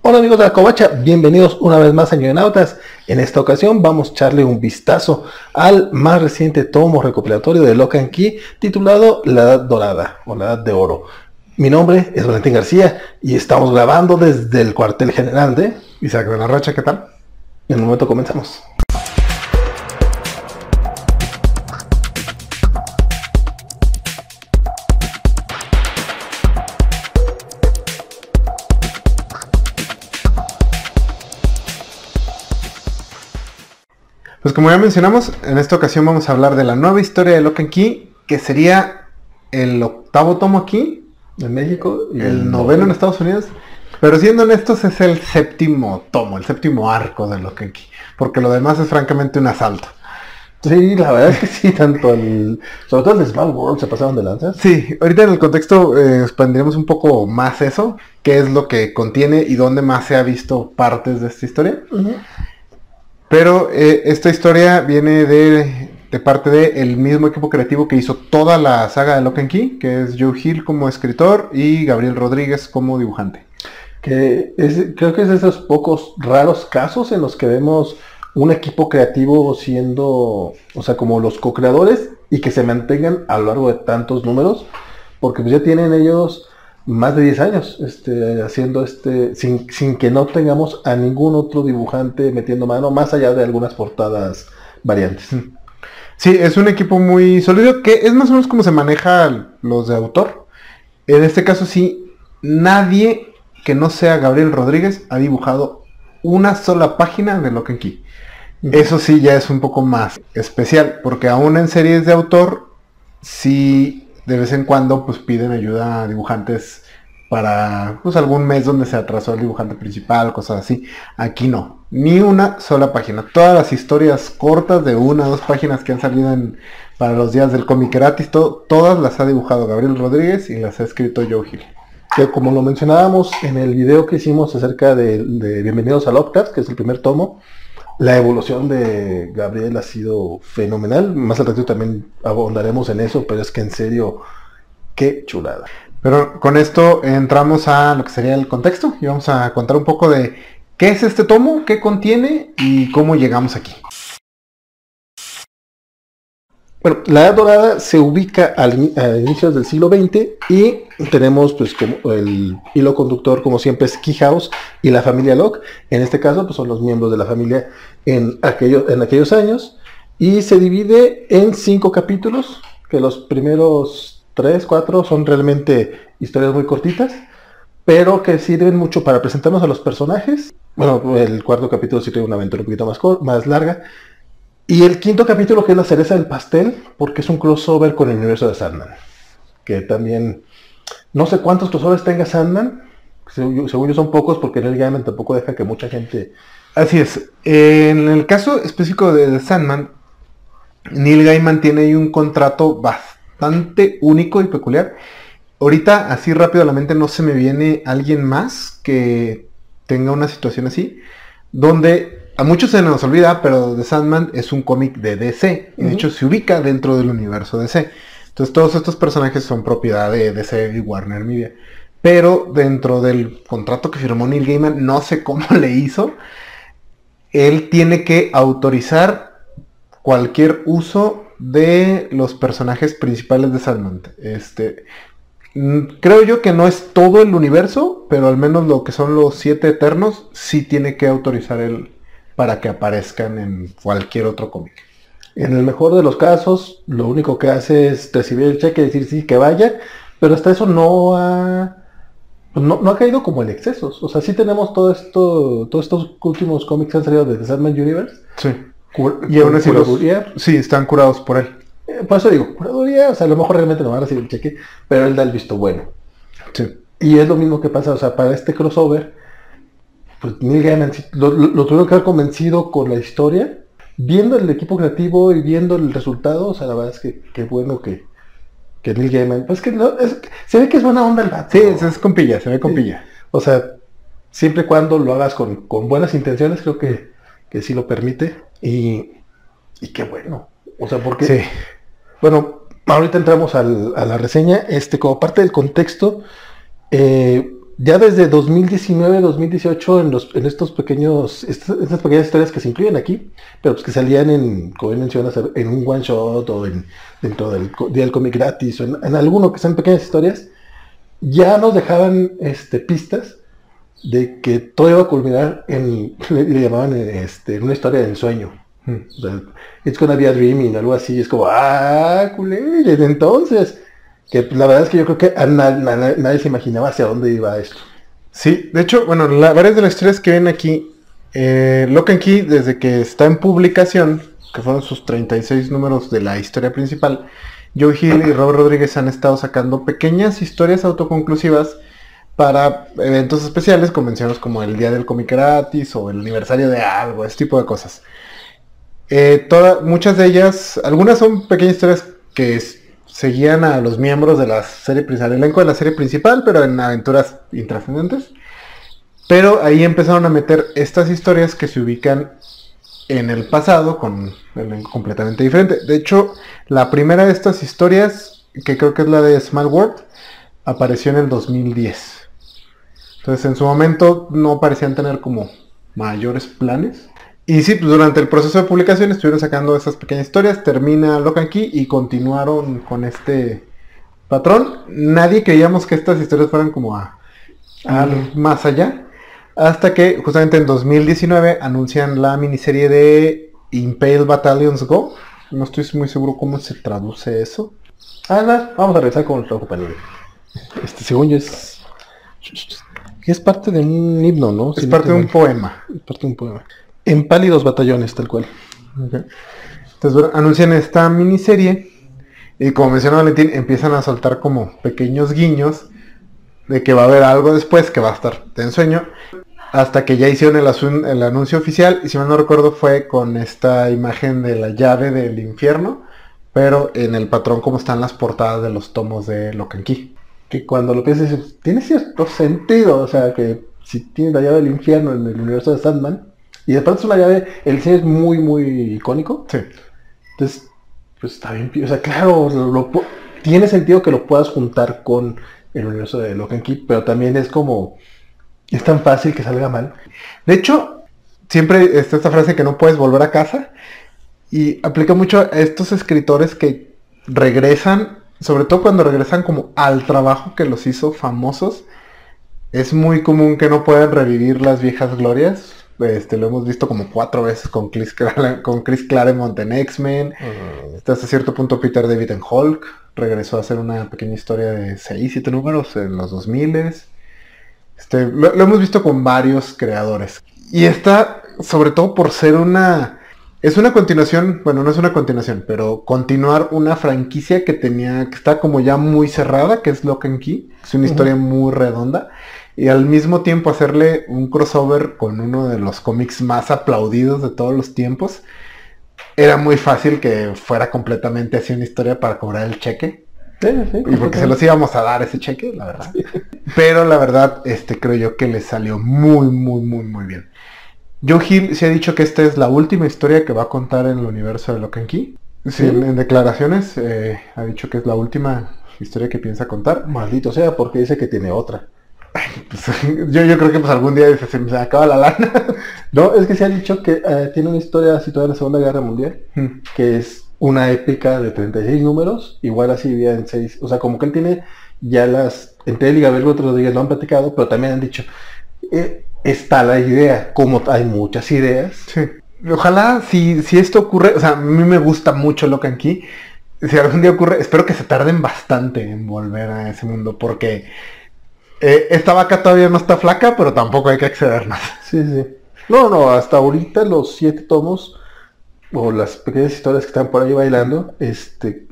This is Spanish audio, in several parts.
Hola amigos de la Covacha, bienvenidos una vez más a Nautas. En esta ocasión vamos a echarle un vistazo al más reciente tomo recopilatorio de Locan Key titulado La Edad Dorada o La Edad de Oro. Mi nombre es Valentín García y estamos grabando desde el cuartel general de Isaac de la Racha, ¿qué tal? En un momento comenzamos. Pues como ya mencionamos, en esta ocasión vamos a hablar de la nueva historia de Locan Key, que sería el octavo tomo aquí, en México, y el noveno en Estados Unidos. Pero siendo honestos, es el séptimo tomo, el séptimo arco de Locan Key, porque lo demás es francamente un asalto. Sí, la verdad es que sí, tanto el... Sobre todo el Small World se pasaron de lanzas. Sí, ahorita en el contexto eh, expandiremos un poco más eso, qué es lo que contiene y dónde más se ha visto partes de esta historia. Pero eh, esta historia viene de, parte del mismo equipo creativo que hizo toda la saga de Lock and Key, que es Joe Hill como escritor y Gabriel Rodríguez como dibujante. Que creo que es de esos pocos raros casos en los que vemos un equipo creativo siendo, o sea, como los co-creadores y que se mantengan a lo largo de tantos números, porque pues ya tienen ellos más de 10 años este, haciendo este, sin, que no tengamos a ningún otro dibujante metiendo mano, más allá de algunas portadas variantes. Sí, es un equipo muy sólido, que es más o menos como se maneja los de autor. En este caso sí, nadie que no sea Gabriel Rodríguez ha dibujado una sola página de Lock Key. Eso sí ya es un poco más especial, porque aún en series de autor, sí de vez en cuando pues piden ayuda a dibujantes para pues algún mes donde se atrasó el dibujante principal, cosas así. Aquí no, ni una sola página. Todas las historias cortas de una o dos páginas que han salido en, para los días del cómic gratis, todas las ha dibujado Gabriel Rodríguez y las ha escrito Joe Hill. Que como lo mencionábamos en el video que hicimos acerca de, Bienvenidos al Octave, que es el primer tomo, la evolución de Gabriel ha sido fenomenal. Más adelante también abondaremos en eso, pero es que en serio, qué chulada. Pero con esto entramos a lo que sería el contexto y vamos a contar un poco de qué es este tomo, qué contiene y cómo llegamos aquí. Bueno, la Edad Dorada se ubica a inicios del siglo XX y tenemos pues como el hilo conductor como siempre es Key House y la familia Locke. En este caso pues son los miembros de la familia en, en aquellos años y se divide en cinco capítulos que los primeros tres, cuatro son realmente historias muy cortitas pero que sirven mucho para presentarnos a los personajes. Bueno, el cuarto capítulo sí tiene una aventura un poquito más, más larga y el quinto capítulo que es la cereza del pastel, porque es un crossover con el universo de Sandman. Que también, no sé cuántos crossovers tenga Sandman, según yo son pocos porque Neil Gaiman tampoco deja que mucha gente... Así es, en el caso específico de Sandman, Neil Gaiman tiene ahí un contrato bastante único y peculiar. Ahorita, así rápido a la mente, no se me viene alguien más que tenga una situación así, donde a muchos se nos olvida, pero The Sandman es un cómic de DC. Y de hecho se ubica dentro del universo DC. Entonces todos estos personajes son propiedad de DC y Warner Media. Pero dentro del contrato que firmó Neil Gaiman, no sé cómo le hizo, él tiene que autorizar cualquier uso de los personajes principales de Sandman. Este, mm, creo yo que no es todo el universo, pero al menos lo que son los siete eternos, sí tiene que autorizar el, para que aparezcan en cualquier otro cómic. En el mejor de los casos, lo único que hace es recibir el cheque y decir sí, que vaya, pero hasta eso no ha, no, ha caído como en excesos. O sea, sí tenemos todo esto, todos estos últimos cómics que han salido de The Sandman Universe. Sí. y aún así los, sí, están curados por él. Eh, por eso digo, curaduría, o sea, a lo mejor realmente no van a recibir el cheque, pero él da el visto bueno. Sí. Y es lo mismo que pasa, o sea, para este crossover, pues Neil Gaiman lo, tuvieron que haber convencido con la historia, viendo el equipo creativo y viendo el resultado, o sea, la verdad es que qué bueno que, que Neil Gaiman, pues que no, se ve que es buena onda el vato. Sí, es, compilla, se ve compilla. O sea, siempre y cuando lo hagas con, buenas intenciones, creo que, que sí lo permite. Y, y qué bueno. O sea, porque... Sí. Bueno, ahorita entramos al, a la reseña. Este, como parte del contexto, eh, ya desde 2019, 2018, en, los, en estos pequeños, estas, estas pequeñas historias que se incluyen aquí, pero pues que salían en, como mencionas, en un one shot o en, dentro del día del cómic gratis o en, en alguno que sean pequeñas historias, ya nos dejaban este, pistas de que todo iba a culminar en, le, le llamaban este, en una historia de ensueño. O sea, it's gonna be a dreaming, algo así, es como, ah, culé, desde entonces. Que la verdad es que yo creo que nadie se imaginaba hacia dónde iba esto. Sí, de hecho, bueno, varias de las historias que ven aquí, eh, Lock and Key, desde que está en publicación, que fueron sus 36 números de la historia principal, Joe Hill y Robert Rodríguez han estado sacando pequeñas historias autoconclusivas para eventos especiales, convenciones como el Día del Cómic Gratis o el aniversario de algo, ese tipo de cosas. Eh, muchas de ellas, algunas son pequeñas historias que seguían a los miembros de la serie principal, el elenco de la serie principal, pero en aventuras intrascendentes. Pero ahí empezaron a meter estas historias que se ubican en el pasado con el elenco completamente diferente. De hecho, la primera de estas historias, que creo que es la de Small World, apareció en el 2010. Entonces en su momento no parecían tener como mayores planes. Y sí, pues durante el proceso de publicación estuvieron sacando esas pequeñas historias, termina Lock and Key y continuaron con este patrón. Nadie creíamos que estas historias fueran como a, a más allá. Hasta que justamente en 2019 anuncian la miniserie de Impale Battalions Go. No estoy muy seguro cómo se traduce eso. Ah, vamos a regresar con nuestro compañero. Este, según yo es... Es parte de un himno, ¿no? Es Si no parte de un poema. Es parte de un poema. En pálidos batallones, tal cual. Entonces bueno, anuncian esta miniserie y como mencionó Valentín, empiezan a soltar como pequeños guiños de que va a haber algo después que va a estar de ensueño. Hasta que ya hicieron el, anuncio oficial y si mal no recuerdo fue con esta imagen de la llave del infierno, pero en el patrón como están las portadas de los tomos de Key. Que cuando lo piensas, tiene cierto sentido. O sea, que si tienes la llave del infierno en el universo de Sandman, y de pronto es una llave, el diseño es muy, muy icónico. Sí. Entonces, pues está bien. O sea, claro, lo- lo pu- tiene sentido que lo puedas juntar con el universo de Lock and Key, pero también es como, es tan fácil que salga mal. De hecho, siempre está esta frase que no puedes volver a casa y aplica mucho a estos escritores que regresan, sobre todo cuando regresan como al trabajo que los hizo famosos. Es muy común que no puedan revivir las viejas glorias. Este, lo hemos visto como cuatro veces con Chris, con Chris Claremont en X-Men. Hasta cierto punto Peter David en Hulk. Regresó a hacer una pequeña historia de 6, 7 números en los 2000 este, lo, lo hemos visto con varios creadores. Y esta, sobre todo por ser una... Es una continuación, bueno, no es una continuación, pero continuar una franquicia que tenía, que está como ya muy cerrada, que es Lock and Key. Es una historia muy redonda. Y al mismo tiempo hacerle un crossover con uno de los cómics más aplaudidos de todos los tiempos. Era muy fácil que fuera completamente así una historia para cobrar el cheque. Sí, sí, Y porque se los íbamos a dar ese cheque, la verdad. Pero la verdad, este creo yo que le salió muy, muy, muy, muy bien. Joe Hill se ha dicho que esta es la última historia que va a contar en el universo de Lock and Key. Sí, ¿Sí? en, en declaraciones eh, ha dicho que es la última historia que piensa contar. Maldito sea, porque dice que tiene otra. Pues, yo, yo creo que pues algún día se me acaba la lana. No, es que se ha dicho que eh, tiene una historia situada en la Segunda Guerra Mundial, Hmm. que es una épica de 36 números, igual así dividida en 6. O sea, como que él tiene ya las... Entre él y Gabriel Gómez Rodríguez lo han platicado, pero también han dicho, eh, está la idea, como hay muchas ideas. Sí. Ojalá si, si esto ocurre, o sea, a mí me gusta mucho Lock and Key. Si algún día ocurre, espero que se tarden bastante en volver a ese mundo, porque eh, esta vaca todavía no está flaca, pero tampoco hay que exceder más. Sí, sí. No, no, hasta ahorita los siete tomos, o las pequeñas historias que están por ahí bailando, este,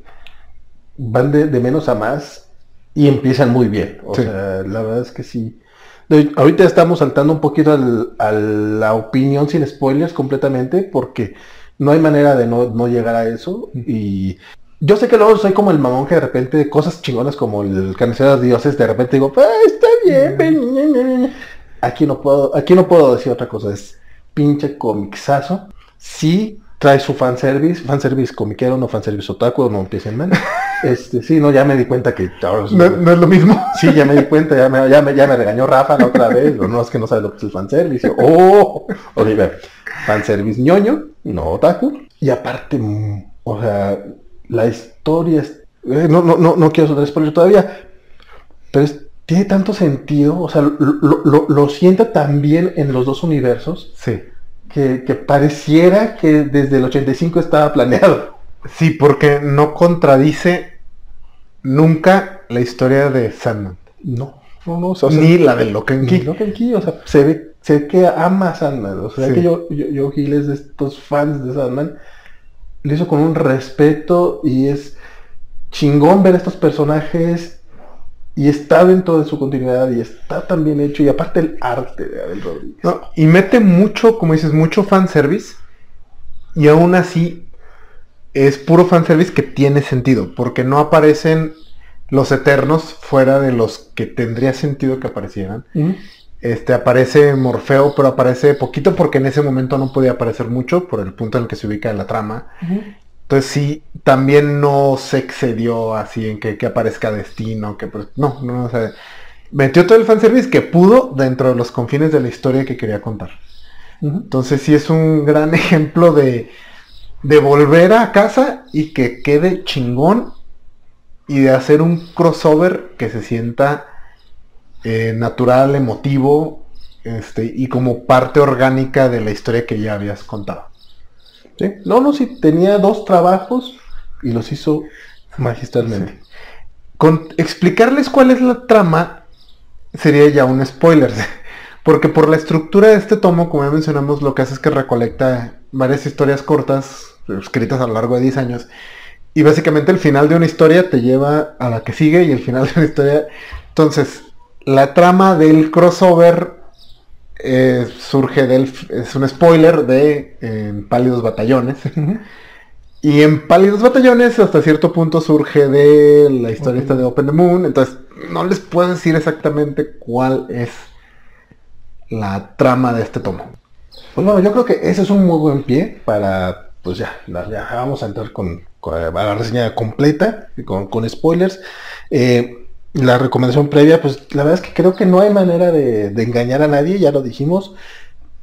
van de, de menos a más y empiezan muy bien. O Sí. sea, la verdad es que sí. De- ahorita estamos saltando un poquito al- a la opinión sin spoilers completamente, porque no hay manera de no, no llegar a eso. Y yo sé que luego soy como el mamón que de repente cosas chingonas como el carnicero de dioses, de repente digo, "Ah, está bien, ña, ña". Aquí no puedo, aquí no puedo decir otra cosa, es pinche comixazo. Sí trae su fanservice, fanservice comiquero, no fanservice otaku, no empiecen mal. Este, sí, no, ya me di cuenta que No, no es lo mismo. Sí, ya me di cuenta, ya me, ya me, ya me regañó Rafa la otra vez. No, es que no sabe lo que es el fanservice. ¡Oh! Oliver, fanservice ñoño, no otaku. Y aparte, mm, o sea, la historia es... eh, No, no, no, no quiero soltar spoiler todavía, pero es- tiene tanto sentido, o sea, lo, lo, lo- sienta tan bien en los dos universos Sí. que, que pareciera que desde el 85 estaba planeado. Sí, porque no contradice nunca la historia de Sandman. No, no, no, o sea, ni la de Ni Key. Locan Key, o sea, se ve, se ve que ama a Sandman, o sea, Sí. que yo, yo, yo Gil es de estos fans de Sandman, lo hizo con un respeto y es chingón ver estos personajes y está dentro de su continuidad y está tan bien hecho y aparte el arte de Abel Rodríguez. No, y mete mucho, como dices, mucho fanservice. Y aún así es puro fanservice que tiene sentido. Porque no aparecen los eternos fuera de los que tendría sentido que aparecieran. Este aparece Morfeo, pero aparece poquito porque en ese momento no podía aparecer mucho por el punto en el que se ubica la trama. Entonces sí, también no se excedió así en que, que aparezca Destino, que pues, no, no, o sea, metió todo el fanservice que pudo dentro de los confines de la historia que quería contar. Entonces sí es un gran ejemplo de, de volver a casa y que quede chingón y de hacer un crossover que se sienta eh, natural, emotivo este, y como parte orgánica de la historia que ya habías contado. Sí. No, no, sí, tenía dos trabajos y los hizo magistralmente. Con explicarles cuál es la trama sería ya un spoiler. Porque por la estructura de este tomo, como ya mencionamos, lo que hace es que recolecta varias historias cortas, escritas a lo largo de 10 años. Y básicamente el final de una historia te lleva a la que sigue y el final de una historia... Entonces, la trama del crossover eh, surge del... Es un spoiler de eh, Pálidos Batallones. Y en Pálidos Batallones hasta cierto punto surge de la historia de Open the Moon. Entonces no les puedo decir exactamente cuál es la trama de este tomo. Pues bueno, yo creo que ese es un muy buen pie para, pues ya, ya vamos a entrar con, con a la reseña completa, con, con spoilers. Eh, la recomendación previa, pues la verdad es que creo que no hay manera de, de engañar a nadie, ya lo dijimos,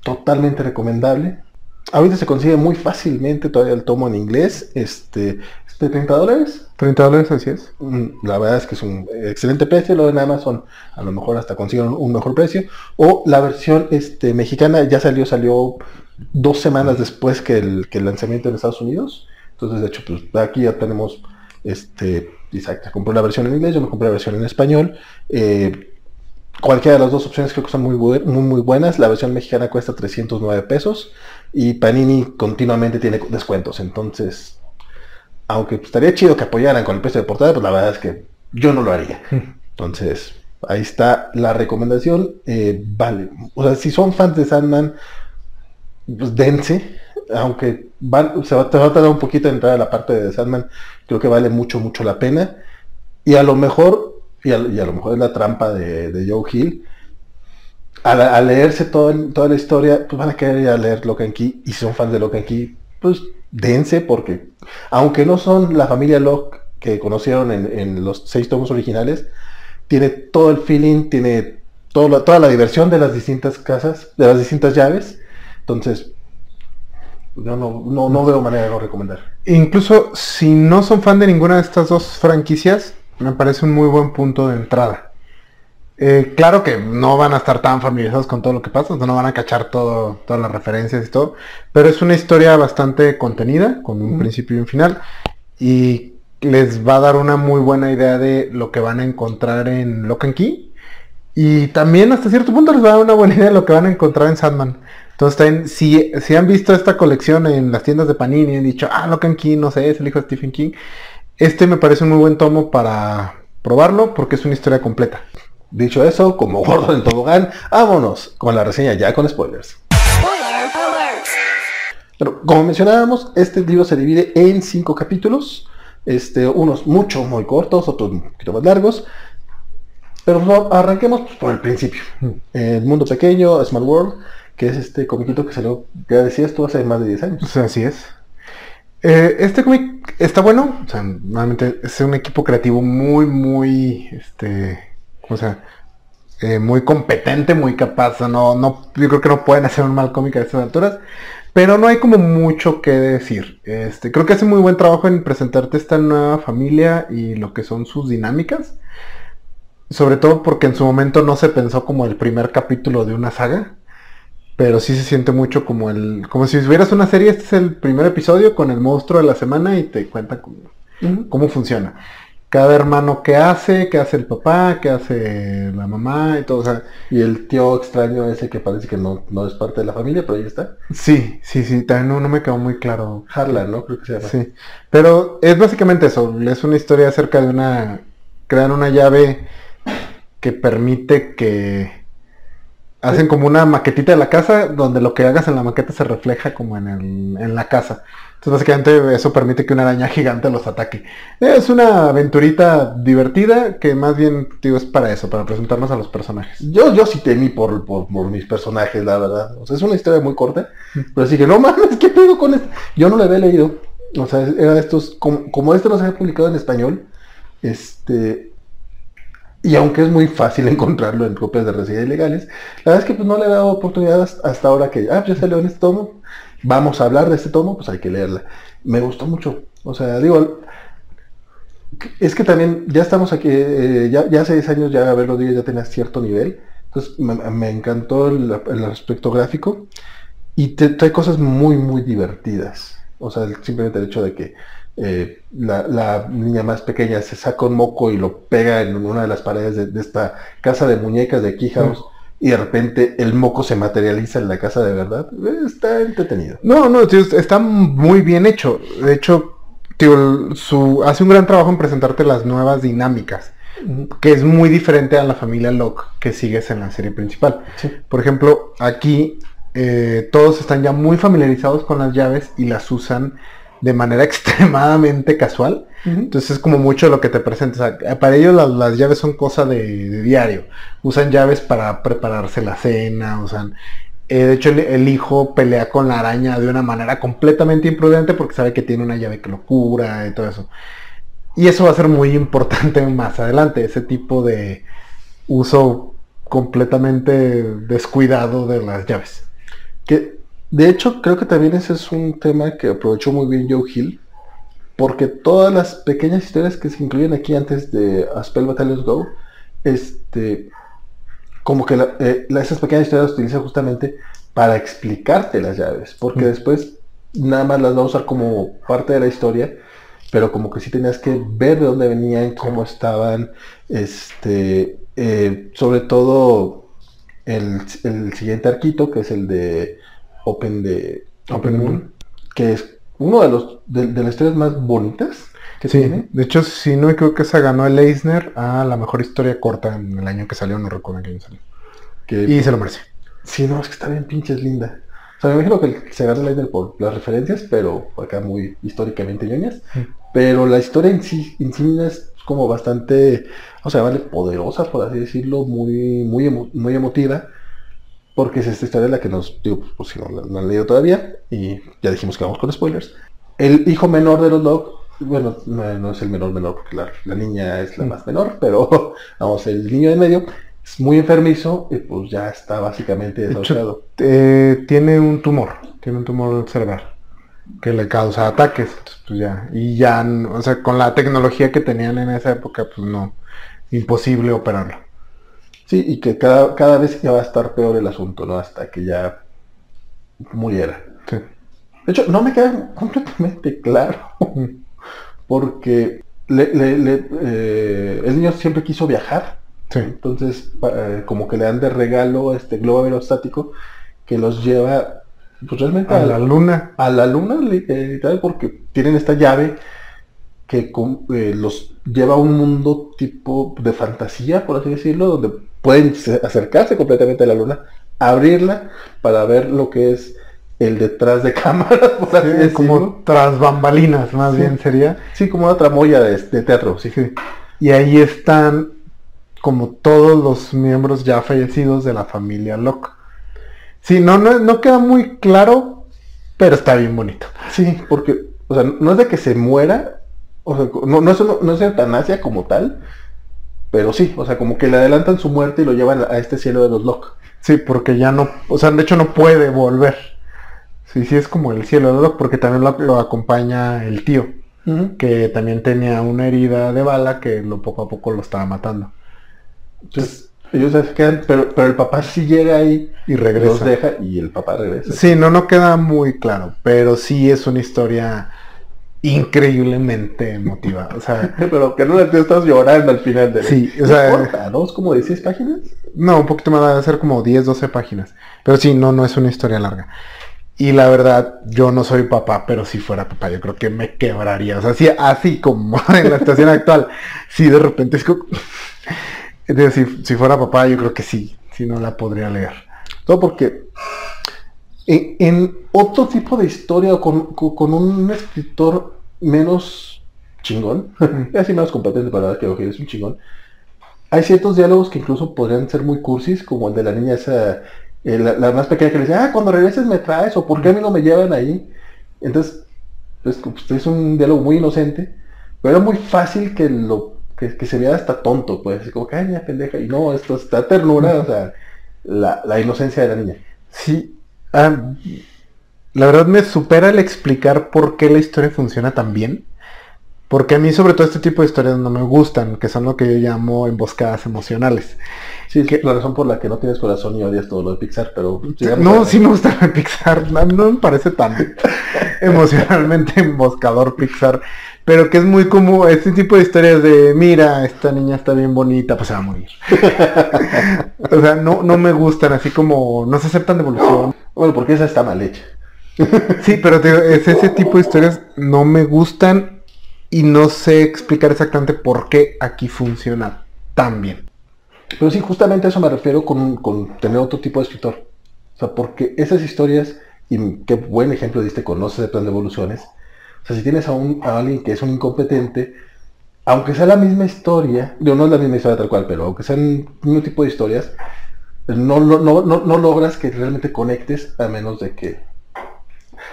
totalmente recomendable. Ahorita se consigue muy fácilmente todavía el tomo en inglés, este, es de 30 dólares. 30 dólares, así es. Mm, La verdad es que es un excelente precio, lo en Amazon a lo mejor hasta consiguen un, un mejor precio. O la versión este, mexicana ya salió, salió dos semanas después que el, que el lanzamiento en Estados Unidos. Entonces, de hecho, pues aquí ya tenemos, este, Isaac se compró la versión en inglés, yo me compré la versión en español. Eh, cualquiera de las dos opciones creo que son muy, bu- muy, muy buenas. La versión mexicana cuesta 309 pesos y Panini continuamente tiene descuentos. Entonces, aunque estaría chido que apoyaran con el precio de portada, pues la verdad es que yo no lo haría. Entonces, ahí está la recomendación. eh, vale. O sea, si son fans de Sandman, pues dense. Aunque se va, te va a tardar un poquito en entrar a la parte de Sandman, creo que vale mucho, mucho la pena. Y a lo mejor, y a, lo mejor es la trampa de, Joe Hill, al, leerse todo, toda la historia, pues van a querer ir a leer Locan Key. Y si son fans de Locan Key, pues dense, porque aunque no son la familia Locke que conocieron en, los seis tomos originales, tiene todo el feeling, tiene todo toda la diversión de las distintas casas, de las distintas llaves. Entonces, yo no, no, no veo manera de no recomendar. Incluso si no son fan de ninguna de estas dos franquicias, me parece un muy buen punto de entrada. Eh, claro que no van a estar tan familiarizados con todo lo que pasa, no van a cachar todo, todas las referencias y todo, pero es una historia bastante contenida, con un principio y un final, y les va a dar una muy buena idea de lo que van a encontrar en Lock and Key, y también hasta cierto punto les va a dar una buena idea de lo que van a encontrar en Sandman. Entonces, también, si, si han visto esta colección en las tiendas de Panini y han dicho, ah, Lock and Key, no sé, es el hijo de Stephen King, este me parece un muy buen tomo para probarlo porque es una historia completa. Dicho eso, como gordo en tobogán, vámonos con la reseña ya con spoilers. Pero como mencionábamos, este libro se divide en cinco capítulos, este, unos mucho, muy cortos, otros un poquito más largos. Pero no, arranquemos pues, por el principio. El mundo pequeño, Small World, que es este comiquito que salió, ya decías tú, hace más de 10 años. Así es. Eh, este cómic está bueno, o sea, normalmente es un equipo creativo muy, muy, este, o sea, eh, muy competente, muy capaz, no, no, yo creo que no pueden hacer un mal cómic a estas alturas, pero no hay como mucho que decir. Este, creo que hace muy buen trabajo en presentarte esta nueva familia y lo que son sus dinámicas. Sobre todo porque en su momento no se pensó como el primer capítulo de una saga. Pero sí se siente mucho como el. como si hubieras una serie, este es el primer episodio con el monstruo de la semana y te cuenta cómo, cómo funciona. Cada hermano qué hace, qué hace el papá, qué hace la mamá y todo. O sea, Y el tío extraño ese que parece que no, no es parte de la familia, pero ahí está. sí, sí, sí, también no, no me quedó muy claro. Harlan, ¿no? Creo que se llama. Sí, pero es básicamente eso, es una historia acerca de una, crean una llave que permite que hacen como una maquetita de la casa donde lo que hagas en la maqueta se refleja como en, el, en la casa. Entonces básicamente eso permite que una araña gigante los ataque. Es una aventurita divertida que más bien digo es para eso, para presentarnos a los personajes. Yo, yo sí temí por, por, por mis personajes, la verdad. O sea, es una historia muy corta. Pero sí que no mames, ¿qué pedo con esto? Yo no la había leído. O sea, era de estos, como, como este no se había publicado en español, este. Y aunque es muy fácil encontrarlo en copias de residencias ilegales, la verdad es que pues no le he dado oportunidad hasta ahora que, ah, pues ya salió en este tomo, vamos a hablar de este tomo, pues hay que leerla. Me gustó mucho. O sea, digo, es que también ya estamos aquí, eh, ya, ya hace 10 años ya haberlo dicho ya tenía cierto nivel. Entonces me, encantó el, el aspecto gráfico y te trae cosas muy, muy divertidas. O sea, simplemente el hecho de que eh, la, la niña más pequeña se saca un moco y lo pega en una de las paredes de, de esta casa de muñecas de Key House y de repente el moco se materializa en la casa de verdad. Está entretenido. No, no, tío, está muy bien hecho. De hecho, tío, su, hace un gran trabajo en presentarte las nuevas dinámicas. que es muy diferente a la familia Locke que sigues en la serie principal. Sí. Por ejemplo, aquí eh, todos están ya muy familiarizados con las llaves y las usan de manera extremadamente casual. Entonces es como mucho lo que te presenta. O sea, para ellos las, las llaves son cosa de, de diario. Usan llaves para prepararse la cena, usan... eh, de hecho, el, el hijo pelea con la araña de una manera completamente imprudente porque sabe que tiene una llave que lo cura y todo eso. Y eso va a ser muy importante más adelante, ese tipo de uso completamente descuidado de las llaves. Que de hecho creo que también ese es un tema que aprovechó muy bien Joe Hill. Porque todas las pequeñas historias que se incluyen aquí antes de A Spell Battalions Go, este, como que la- eh, la- esas pequeñas historias las utiliza justamente para explicarte las llaves. Porque Mm. después nada más las va a usar como parte de la historia. Pero como que sí tenías que ver de dónde venían, cómo estaban, este, eh, sobre todo el, el siguiente arquito, que es el de Open de Open Moon, que es uno de los de, de las historias más bonitas que Sí, tiene. de hecho, si no me equivoco, esa ganó el Eisner a la mejor historia corta en el año que salió, no recuerdo en qué año salió. Que, Y se lo merece. sí, no, es que está bien pinches linda. O sea, me imagino que se gana el Eisner por las referencias, pero acá muy históricamente ñoñas. Mm. Pero la historia en sí, en sí es como bastante, o sea, vale, poderosa, por así decirlo, muy, muy, emo- muy emotiva. Porque es esta historia la que nos, digo, pues si no la, no han leído todavía, y ya dijimos que vamos con spoilers. El hijo menor de los Locke, bueno, no, no es el menor menor, porque la, la niña es la más menor, pero vamos, el niño de medio es muy enfermizo y pues ya está básicamente desahuciado. eh, tiene un tumor, tiene un tumor cerebral que le causa ataques. entonces, pues ya, y ya, o sea, con la tecnología que tenían en esa época, pues no, imposible operarlo. Sí, y que cada, cada vez ya va a estar peor el asunto, ¿no? Hasta que ya muriera. Sí. De hecho, no me queda completamente claro. Porque le- le- le- eh, el niño siempre quiso viajar. Sí. Entonces, eh, como que le dan de regalo este globo aerostático que los lleva, pues realmente A la luna. a la luna, eh, literal, porque tienen esta llave que eh, los lleva a un mundo tipo de fantasía, por así decirlo, donde pueden se- acercarse completamente a la luna, abrirla para ver lo que es el detrás de cámaras, por así Sí, como tras bambalinas, más Sí. bien sería. Sí, como una tramoya de, de teatro, sí. Sí. Y ahí están como todos los miembros ya fallecidos de la familia Locke. Sí, no, no, no queda muy claro, pero está bien bonito. Sí, porque O sea, no es de que se muera, o sea, no, no es, no es eutanasia como tal, pero sí, o sea, como que le adelantan su muerte y lo llevan a este cielo de los Locke. Sí, porque ya no, o sea, de hecho no puede volver. Sí, sí es como el cielo de Doc, porque también lo, lo acompaña el tío, que también tenía una herida de bala que lo poco a poco lo estaba matando. Entonces, ellos se quedan, pero, pero el papá sí llega ahí Y los regresa. deja y el papá regresa. Sí, no, no queda muy claro, pero sí es una historia increíblemente emotiva. O sea, Pero que no te estás llorando al final de Sí, o sea- importa, ¿no? Es como 16 páginas. no, un poquito más, va a ser como 10, 12 páginas. Pero sí, no, no es una historia larga. Y la verdad, yo no soy papá, pero si fuera papá, yo creo que me quebraría. O sea, sí, así como en la situación actual, sí, de repente es como... Decir, si fuera papá, yo creo que sí, si no la podría leer. Todo porque en, en otro tipo de historia o con, con- con un escritor menos chingón, así menos competente para que Ojeda es un chingón, hay ciertos diálogos que incluso podrían ser muy cursis, como el de la niña esa, eh, la, la más pequeña que le dice, ah, cuando regreses me traes, o por qué a mí no me llevan ahí. Entonces, pues, pues, es un diálogo muy inocente, pero era muy fácil que lo que, que se viera hasta tonto, pues, como que, ay, niña pendeja, y no, esto está ternura, o sea, la, la inocencia de la niña. Sí, ah, la verdad me supera el explicar por qué la historia funciona tan bien. Porque a mí sobre todo este tipo de historias no me gustan, que son lo que yo llamo emboscadas emocionales. Sí, es la razón por la que no tienes corazón y odias todo lo de Pixar, pero... sigamos No, sí me gusta la Pixar, no, no me parece tan emocionalmente emboscador Pixar, pero que es muy como este tipo de historias de, mira, esta niña está bien bonita, pues se va a morir. o sea, no, no me gustan, así como no se aceptan devolución. Bueno, porque esa está mal hecha. Sí, pero te digo, es ese tipo de historias no me gustan y no sé explicar exactamente por qué aquí funciona tan bien. Pero sí, justamente a eso me refiero con, con tener otro tipo de escritor. O sea, porque esas historias, y qué buen ejemplo diste con No se aceptan devoluciones, o sea, si tienes a, un, alguien que es un incompetente, aunque sea la misma historia, digo, no es la misma historia tal cual, pero aunque sean el mismo tipo de historias, no, no, no, no, no logras que realmente conectes a menos de que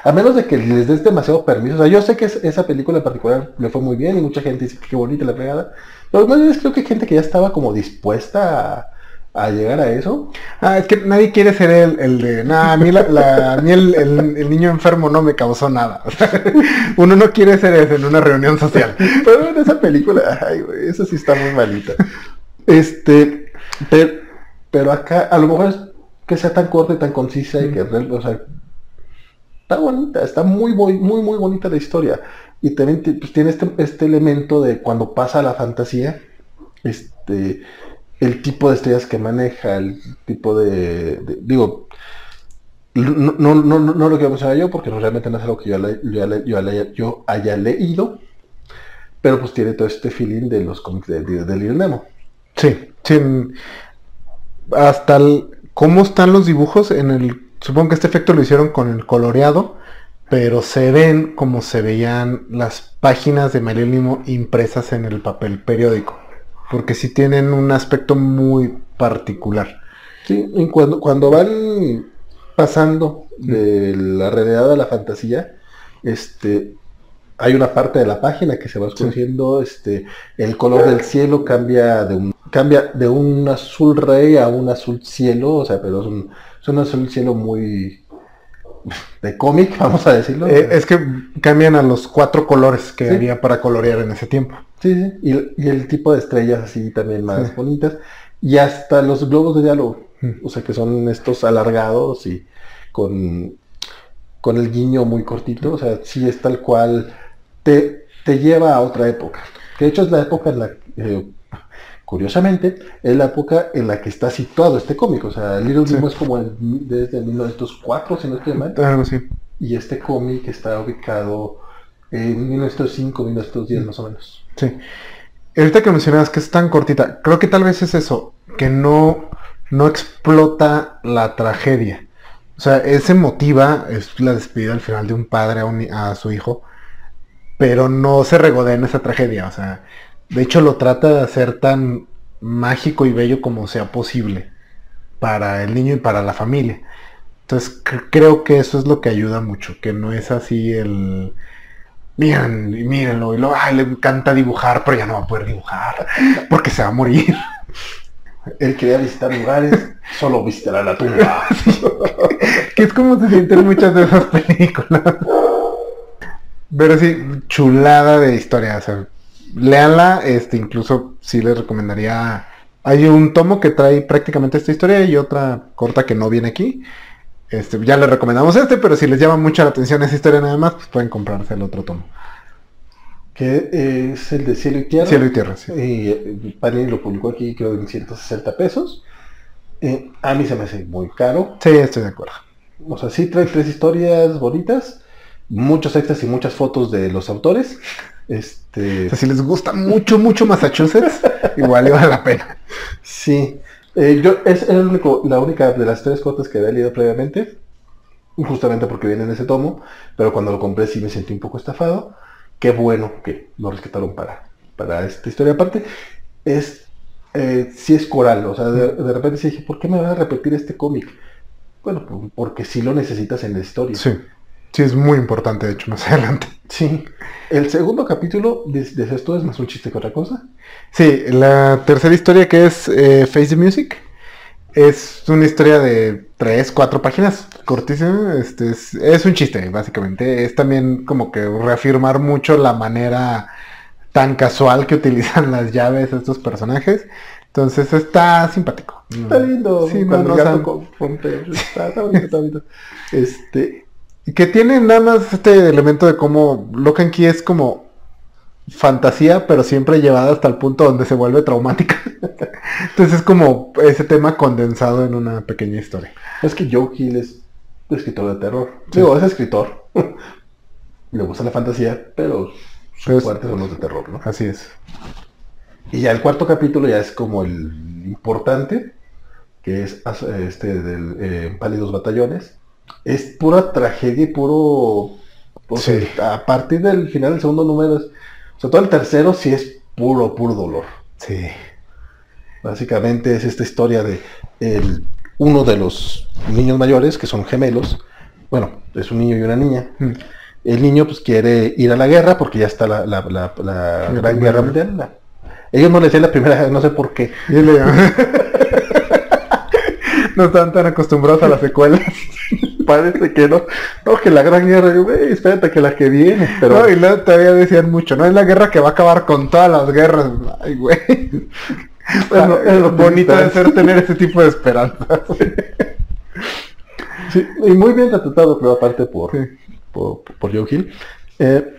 a menos de que les des demasiado permiso. O sea, yo sé que es- esa película en particular le fue muy bien y mucha gente dice que qué bonita la fregada. Pero más bien creo que hay gente que ya estaba como dispuesta a, a llegar a eso. Ah, es que nadie quiere ser el, el de, nah, a mí, la, la- a mí el, el- el niño enfermo no me causó nada. O sea, uno no quiere ser ese en una reunión social. Pero en esa película, ay, güey, esa sí está muy malita. Este, pero, pero acá a lo mejor es que sea tan corta y tan concisa y que o sea, está bonita, está muy, muy, muy, muy bonita la historia. Y también pues, tiene este, este elemento de cuando pasa la fantasía, este, el tipo de estrellas que maneja, el tipo de, de- digo, no, no, no, no, lo quiero mencionar yo porque realmente no es algo que yo, le- yo, le- yo le- yo haya leído, pero pues tiene todo este feeling de los cómics de, de, de Little Nemo. Sí, sí. Hasta el, cómo están los dibujos en el, supongo que este efecto lo hicieron con el coloreado, pero se ven como se veían las páginas de Mario Limo impresas en el papel periódico, porque sí tienen un aspecto muy particular. Sí, y cuando, cuando van pasando de la realidad a la fantasía, este, hay una parte de la página que se va oscureciendo, este, el color del cielo cambia de un, cambia de un azul rey a un azul cielo, o sea, pero es un, es un azul cielo muy de cómic, vamos a decirlo. Eh, es que cambian a los cuatro colores que Sí. había para colorear en ese tiempo. Sí, sí, y, y el tipo de estrellas así también más Sí. bonitas. Y hasta los globos de diálogo, Mm. o sea que son estos alargados y con, con el guiño muy cortito, o sea, sí es tal cual, te, te lleva a otra época. Que de hecho es la época en la, eh, curiosamente, es la época en la que está situado este cómic, o sea, Little Sí. Es como el- desde 1904, si no estoy mal, Algo así. y este cómic está ubicado en 1905, 1910 más o menos. Sí. Ahorita que mencionabas que es tan cortita, creo que tal vez es eso, que no, no explota la tragedia. O sea, es emotiva, es la despedida al final de un padre a, un a su hijo, pero no se regodea en esa tragedia. O sea, de hecho lo trata de hacer tan mágico y bello como sea posible para el niño y para la familia. Entonces cr- creo que eso es lo que ayuda mucho, que no es así el miren, y mírenlo, y luego, ay, le encanta dibujar, pero ya no va a poder dibujar, porque se va a morir. Él quería visitar lugares, solo visitará la tumba. que es como se sienten muchas de esas películas. Pero sí, chulada de historia, o sea, léanla, este, incluso sí les recomendaría, hay un tomo que trae prácticamente esta historia y otra corta que no viene aquí. Este, ya les recomendamos este, pero si les llama mucho la atención esa historia nada más, pues pueden comprarse el otro tomo. que es el de Cielo y Tierra. Cielo y Tierra, sí. Y eh, Panini lo publicó aquí creo en 160 pesos. Eh, a mí se me hace muy caro. Sí, estoy de acuerdo. O sea, sí trae tres historias bonitas, muchos extras y muchas fotos de los autores. Este, O sea, si les gusta mucho, mucho Massachusetts, igual le vale la pena. sí. Eh, yo es el único, la única de las tres cotas que había leído previamente, justamente porque viene en ese tomo, pero cuando lo compré sí me sentí un poco estafado. Qué bueno que lo rescataron para, para esta historia. Aparte, es eh, sí es coral, o sea, de, de repente sí dije, ¿por qué me van a repetir este cómic? Bueno, porque sí lo necesitas en la historia. Sí, sí es muy importante, de hecho, más adelante. Sí. El segundo capítulo, dices esto, es más un chiste que otra cosa. Sí, la tercera historia que es eh, Face the Music es una historia de tres, cuatro páginas, cortísima. Este es, es un chiste, básicamente. Es también como que reafirmar mucho la manera tan casual que utilizan las llaves estos personajes. Entonces está simpático. Está lindo. Sí, no, cuando no, gato rompe. Está, está bonito, está bonito. Este, Que tiene nada más este elemento de cómo Locan Key es como fantasía, pero siempre llevada hasta el punto donde se vuelve traumática. Entonces es como ese tema condensado en una pequeña historia. es que Joe Hill es escritor de terror. Digo, es escritor. Le gusta la fantasía, pero sus Pues- fuertes son los de terror, ¿no? Así es. Y ya el cuarto capítulo ya es como el importante, que es este del eh, Pálidos Batallones. Es pura tragedia y puro... O sea, Sí. a partir del final del segundo número, es- o sea, todo el tercero sí es puro, puro dolor. Sí. Básicamente es esta historia de el- uno de los niños mayores, que son gemelos. Bueno, es un niño y una niña. Mm. El niño pues quiere ir a la guerra porque ya está la, la, la- Gran. Guerra Mundial. Ellos no le decían la primera, no sé por qué. No están tan acostumbrados a las secuelas. Parece que no. No, que la Gran Guerra, yo, "Güey, espérate que la que viene. Pero No, y luego todavía decían mucho, no es la guerra que va a acabar con todas las guerras. Ay, güey. Bueno, es lo bonito de ser tener ese tipo de esperanza. Sí, y muy bien retratado, pero aparte por, Sí. por, por Joe Hill. Eh,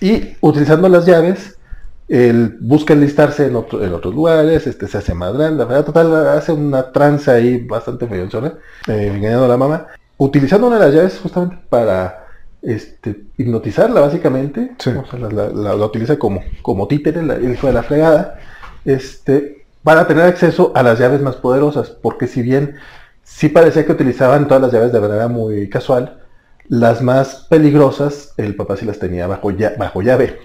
y utilizando las llaves, él busca enlistarse en, otro- en otros lugares, este se hace más grande, la verdad, total, hace una tranza ahí bastante feyonzona, eh, engañando a la mamá, utilizando una de las llaves justamente para este, hipnotizarla básicamente, Sí. o sea, la, la- la- la utiliza como, como títere, el hijo de la fregada, este, para tener acceso a las llaves más poderosas, porque si bien sí parecía que utilizaban todas las llaves de manera muy casual, las más peligrosas, el papá sí las tenía bajo, lla- bajo llave.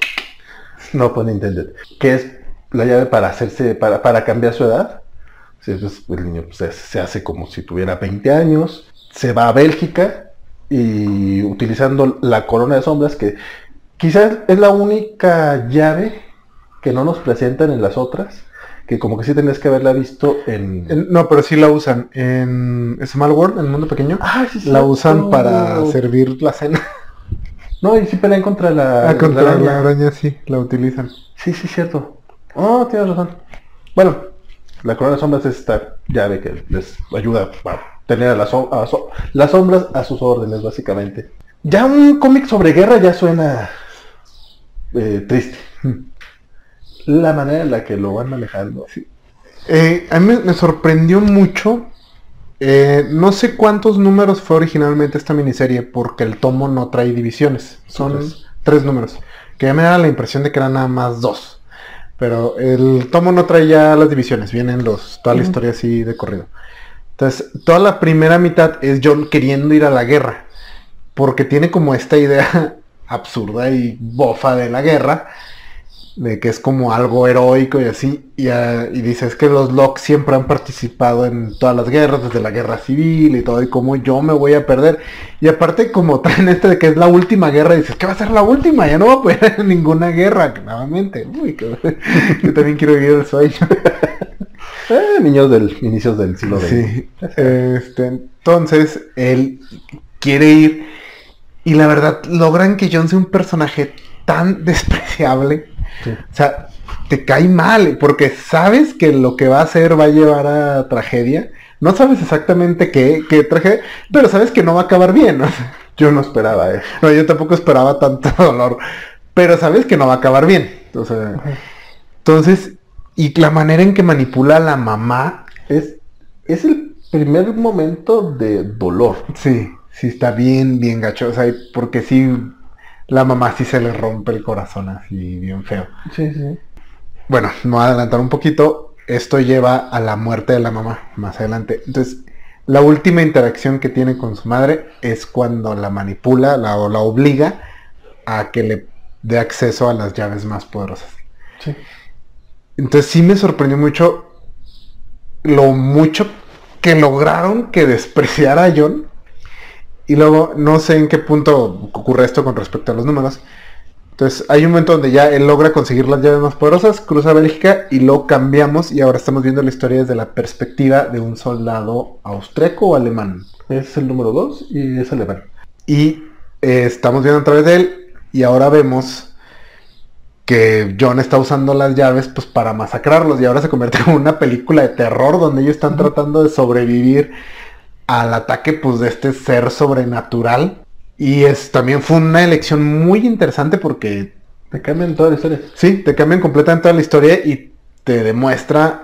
No pone intended. Que es la llave para hacerse, para, para cambiar su edad. Entonces, el niño pues, se hace como si tuviera 20 años. Se va a Bélgica y utilizando la corona de sombras, que quizás es la única llave que no nos presentan en las otras, que como que sí tenías que haberla visto en... En- No, pero sí la usan. En Small World, en el mundo pequeño, Ah, sí, la usan para servir la cena. No, y sí pelean contra la, Ah, contra la araña. la araña sí, la utilizan. Sí, sí, cierto. Oh, tienes razón. Bueno, la corona de sombras es esta llave que les ayuda a tener a las, som- a so- las sombras a sus órdenes, básicamente. Ya un cómic sobre guerra ya suena eh, triste. La manera en la que lo van manejando. Eh, a mí me, sorprendió mucho. eh, no sé cuántos números fue originalmente esta miniserie, porque el tomo no trae divisiones. Son Tres. tres números. Que ya me da la impresión de que eran nada más dos. Pero el tomo no trae ya las divisiones, vienen los, toda la historia así de corrido. Entonces, toda la primera mitad es John queriendo ir a la guerra. Porque tiene como esta idea absurda y bofa de la guerra. de que es como algo heroico y así, y, y dice, es que los Locke siempre han participado en todas las guerras, desde la guerra civil y todo, y como yo me voy a perder. Y aparte como traen este de que es la última guerra, dices, que va a ser la última? Ya no va a poder ninguna guerra, nuevamente. Uy, que- yo también quiero vivir el sueño. Eh, niños del inicios del siglo XX. Sí. Este, entonces, él quiere ir. Y la verdad, logran que John sea un personaje tan despreciable. Sí. O sea, te cae mal. Porque sabes que lo que va a hacer va a llevar a tragedia. No sabes exactamente qué, qué tragedia. Pero sabes que no va a acabar bien. o sea. Yo no esperaba, eh. No, yo tampoco esperaba tanto dolor. Pero sabes que no va a acabar bien. O sea, entonces, y la manera en que manipula a la mamá Es, es el primer momento de dolor. Sí, sí está bien, bien gacho. O sea, porque sí, la mamá sí se le rompe el corazón así bien feo. Sí, sí. Bueno, voy a adelantar un poquito. Esto lleva a la muerte de la mamá más adelante. Entonces, la última interacción que tiene con su madre es cuando la manipula la, o la obliga a que le dé acceso a las llaves más poderosas. Sí. Entonces sí me sorprendió mucho lo mucho que lograron que despreciara a John. Y luego no sé en qué punto ocurre esto con respecto a los números. Entonces hay un momento donde ya él logra conseguir las llaves más poderosas, cruza Bélgica y lo cambiamos y ahora estamos viendo la historia desde la perspectiva de un soldado austriaco o alemán. Es el número 2 y es alemán. Y eh, estamos viendo a través de él y ahora vemos que John está usando las llaves pues para masacrarlos y ahora se convierte en una película de terror donde ellos están tratando de sobrevivir al ataque pues de este ser sobrenatural y es también fue una elección muy interesante porque Te cambian toda la historia. sí, te cambian completamente toda la historia y te demuestra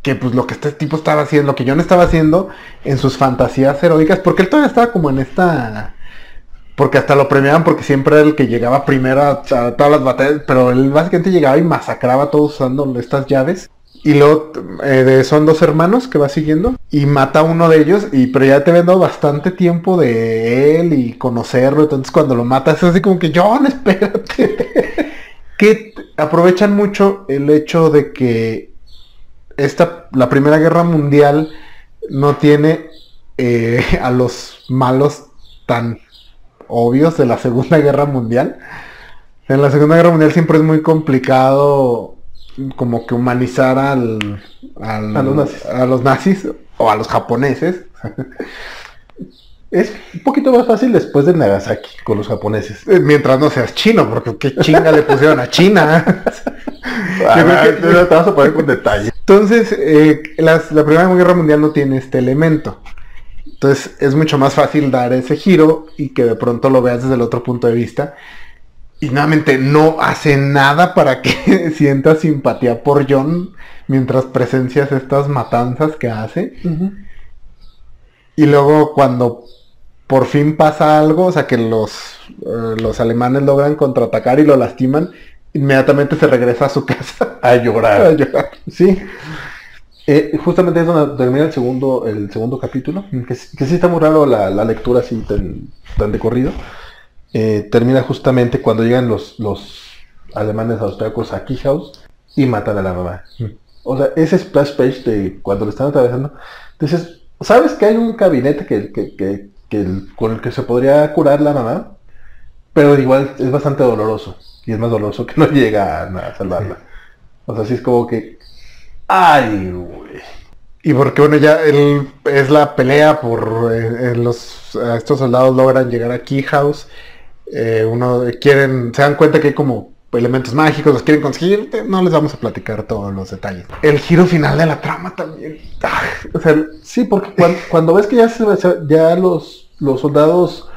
que pues lo que este tipo estaba haciendo, lo que John estaba haciendo en sus fantasías heroicas, porque él todavía estaba como en esta... Porque hasta lo premiaban porque siempre era el que llegaba primero a, todas las batallas, pero él básicamente llegaba y masacraba a todos usando estas llaves. Y luego eh, son dos hermanos que va siguiendo y mata a uno de ellos, y pero ya te ven dado bastante tiempo de él y conocerlo, entonces cuando lo matas es así como que John, espérate. que aprovechan mucho el hecho de que esta, la Primera Guerra Mundial no tiene eh, a los malos tan obvios de la Segunda Guerra Mundial. En la Segunda Guerra Mundial siempre es muy complicado como que humanizar al, al- A los nazis. a los nazis o a los japoneses. Es un poquito más fácil después de Nagasaki con los japoneses. Eh, Mientras no seas chino, porque qué chinga le pusieron a China. Yo creo que- te vas a poner con detalle. Entonces, eh, las- la Primera Guerra Mundial no tiene este elemento. Entonces, es mucho más fácil dar ese giro y que de pronto lo veas desde el otro punto de vista. Y nuevamente, no hace nada para que sientas simpatía por John mientras presencias estas matanzas que hace. Y luego cuando por fin pasa algo, o sea que los, eh, los alemanes logran contraatacar y lo lastiman, inmediatamente se regresa a su casa A llorar. a llorar. Sí. Eh, justamente es donde termina el segundo, el segundo capítulo, que, sí- está muy raro la, la lectura así tan, tan de corrido. Eh, termina justamente cuando llegan los, los alemanes austriacos a Key House y matan a la mamá. O sea, ese splash page de cuando lo están atravesando, dices, ¿sabes que hay un gabinete que, que, que- con el que se podría curar la mamá? Pero igual es bastante doloroso. Y es más doloroso que no llega a, a salvarla. O sea, sí es como que... ¡Ay, güey! Y porque bueno, ya él, es la pelea por eh, eh, los eh, estos soldados logran llegar a Key House. Eh, uno quieren, se dan cuenta que hay como elementos mágicos, los quieren conseguir, eh, no les vamos a platicar todos los detalles. El giro final de la trama también. o sea, Sí, porque cuan- cuando, ves que ya, se- ya los, los soldados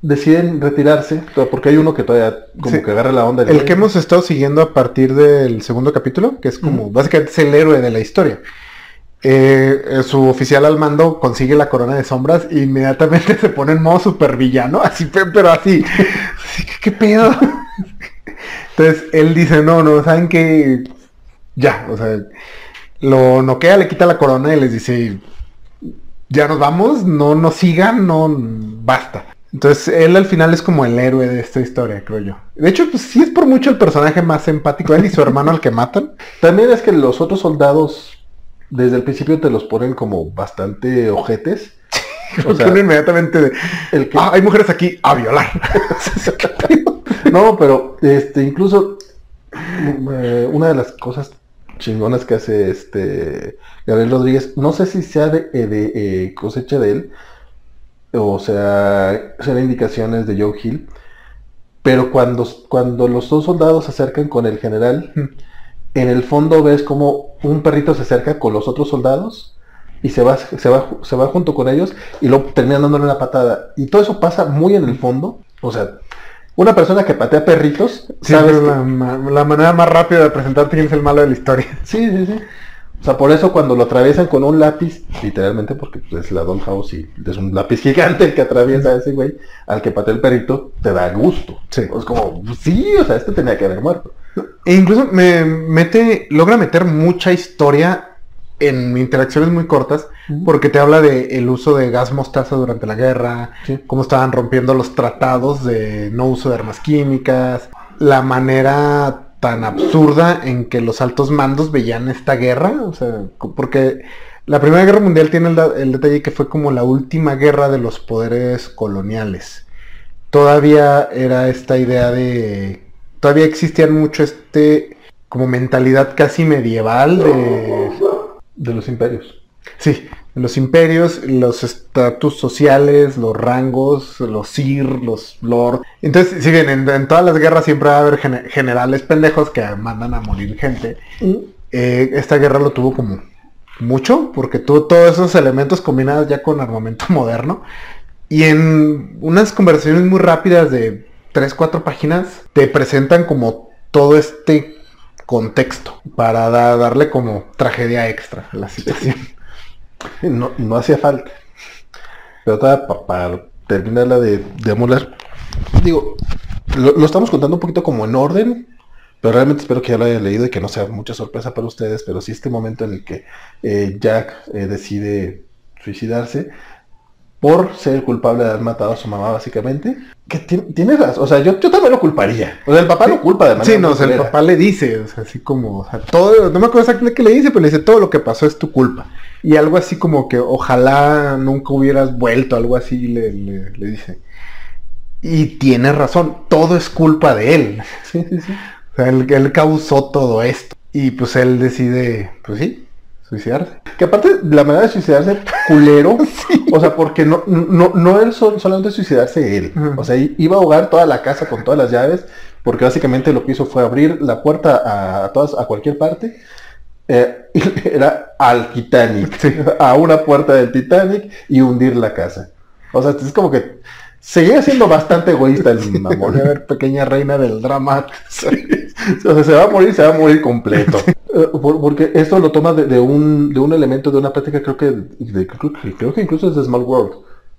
deciden retirarse, porque hay uno que todavía como Sí. que agarra la onda. el que hemos estado siguiendo a partir del segundo capítulo, que es como básicamente es el héroe de la historia. Eh, eh, su oficial al mando consigue la corona de sombras e inmediatamente se pone en modo super villano, así, pe- pero así. así que, ¿Qué pedo? Entonces él dice, no, no, ¿saben que Ya, o sea, lo noquea, le quita la corona y les dice, ya nos vamos, no nos sigan, no, basta. Entonces él al final es como el héroe de esta historia, creo yo. De hecho, pues sí es por mucho el personaje más empático, él y su hermano al que matan. También es que los otros soldados desde el principio te los ponen como bastante ojetes. O sea, inmediatamente de, el que- "Ah, hay mujeres aquí a violar. No, pero este incluso eh, una de las cosas chingonas que hace este Gabriel Rodríguez, no sé si sea de, eh, de, eh, cosecha de él, o sea, sean indicaciones de Joe Hill, pero cuando, cuando los dos soldados se acercan con el general, en el fondo ves como un perrito se acerca con los otros soldados y se va, se va, se va junto con ellos y luego terminan dándole una patada. Y todo eso pasa muy en el fondo. O sea, una persona que patea perritos, Sabes sabes la, la manera más rápida de presentarte quién es el malo de la historia. Sí, sí, sí. O sea, por eso cuando lo atraviesan con un lápiz, literalmente porque pues, es la Dollhouse y es un lápiz gigante el que atraviesa a ese güey, al que patea el perrito, te da gusto. Sí. Es como, pues, sí, o sea, este tenía que haber muerto. E incluso me mete, logra meter mucha historia en interacciones muy cortas, porque te habla de el uso de gas mostaza durante la guerra, Sí. cómo estaban rompiendo los tratados de no uso de armas químicas, la manera tan absurda en que los altos mandos veían esta guerra, o sea, porque la Primera Guerra Mundial tiene el, el detalle que fue como la última guerra de los poderes coloniales. Todavía era esta idea de... Todavía existían mucho este como mentalidad casi medieval de De los imperios. Sí, los imperios, los estatus sociales, los rangos, los sir, los lord. Entonces, si bien en, en todas las guerras siempre va a haber gene- generales pendejos que mandan a morir gente, eh, esta guerra lo tuvo como mucho, porque tuvo todos esos elementos combinados ya con armamento moderno. Y en unas conversaciones muy rápidas de 3, 4 páginas, te presentan como todo este contexto para da- darle como tragedia extra a la situación. No, no hacía falta. Pero todavía pa- para terminarla de, de amolar, digo, lo, lo estamos contando un poquito como en orden, pero realmente espero que ya lo hayan leído y que no sea mucha sorpresa para ustedes, pero sí este momento en el que eh, Jack eh, decide suicidarse por ser el culpable de haber matado a su mamá básicamente, que ti- tiene razón, o sea, yo, yo también lo culparía. O sea, el papá lo culpa de manera Sí, no, o sea, el papá le dice, o sea, así como, o sea, todo, no me acuerdo exactamente qué le dice, pero le dice, todo lo que pasó es tu culpa. Y algo así como que ojalá nunca hubieras vuelto, algo así le, le- le dice. Y tiene razón, todo es culpa de él. Sí, sí, sí. O sea, él, él causó todo esto. Y pues él decide, pues sí, suicidarse. Que aparte, la manera de suicidarse, culero. O sea, porque no, no, no él sol- solamente suicidarse él. O sea, iba a ahogar toda la casa con todas las llaves. Porque básicamente lo que hizo fue abrir la puerta a, a todas, a cualquier parte. eh, era al Titanic. Sí. A una puerta del Titanic y hundir la casa. O sea, es como que seguía siendo bastante egoísta el mamón. a ver, pequeña reina del drama. O sea, se va a morir, se va a morir completo. Eh, por- porque esto lo toma de, de un, de un elemento de una práctica, creo que, de- creo, que creo que incluso es de Small World.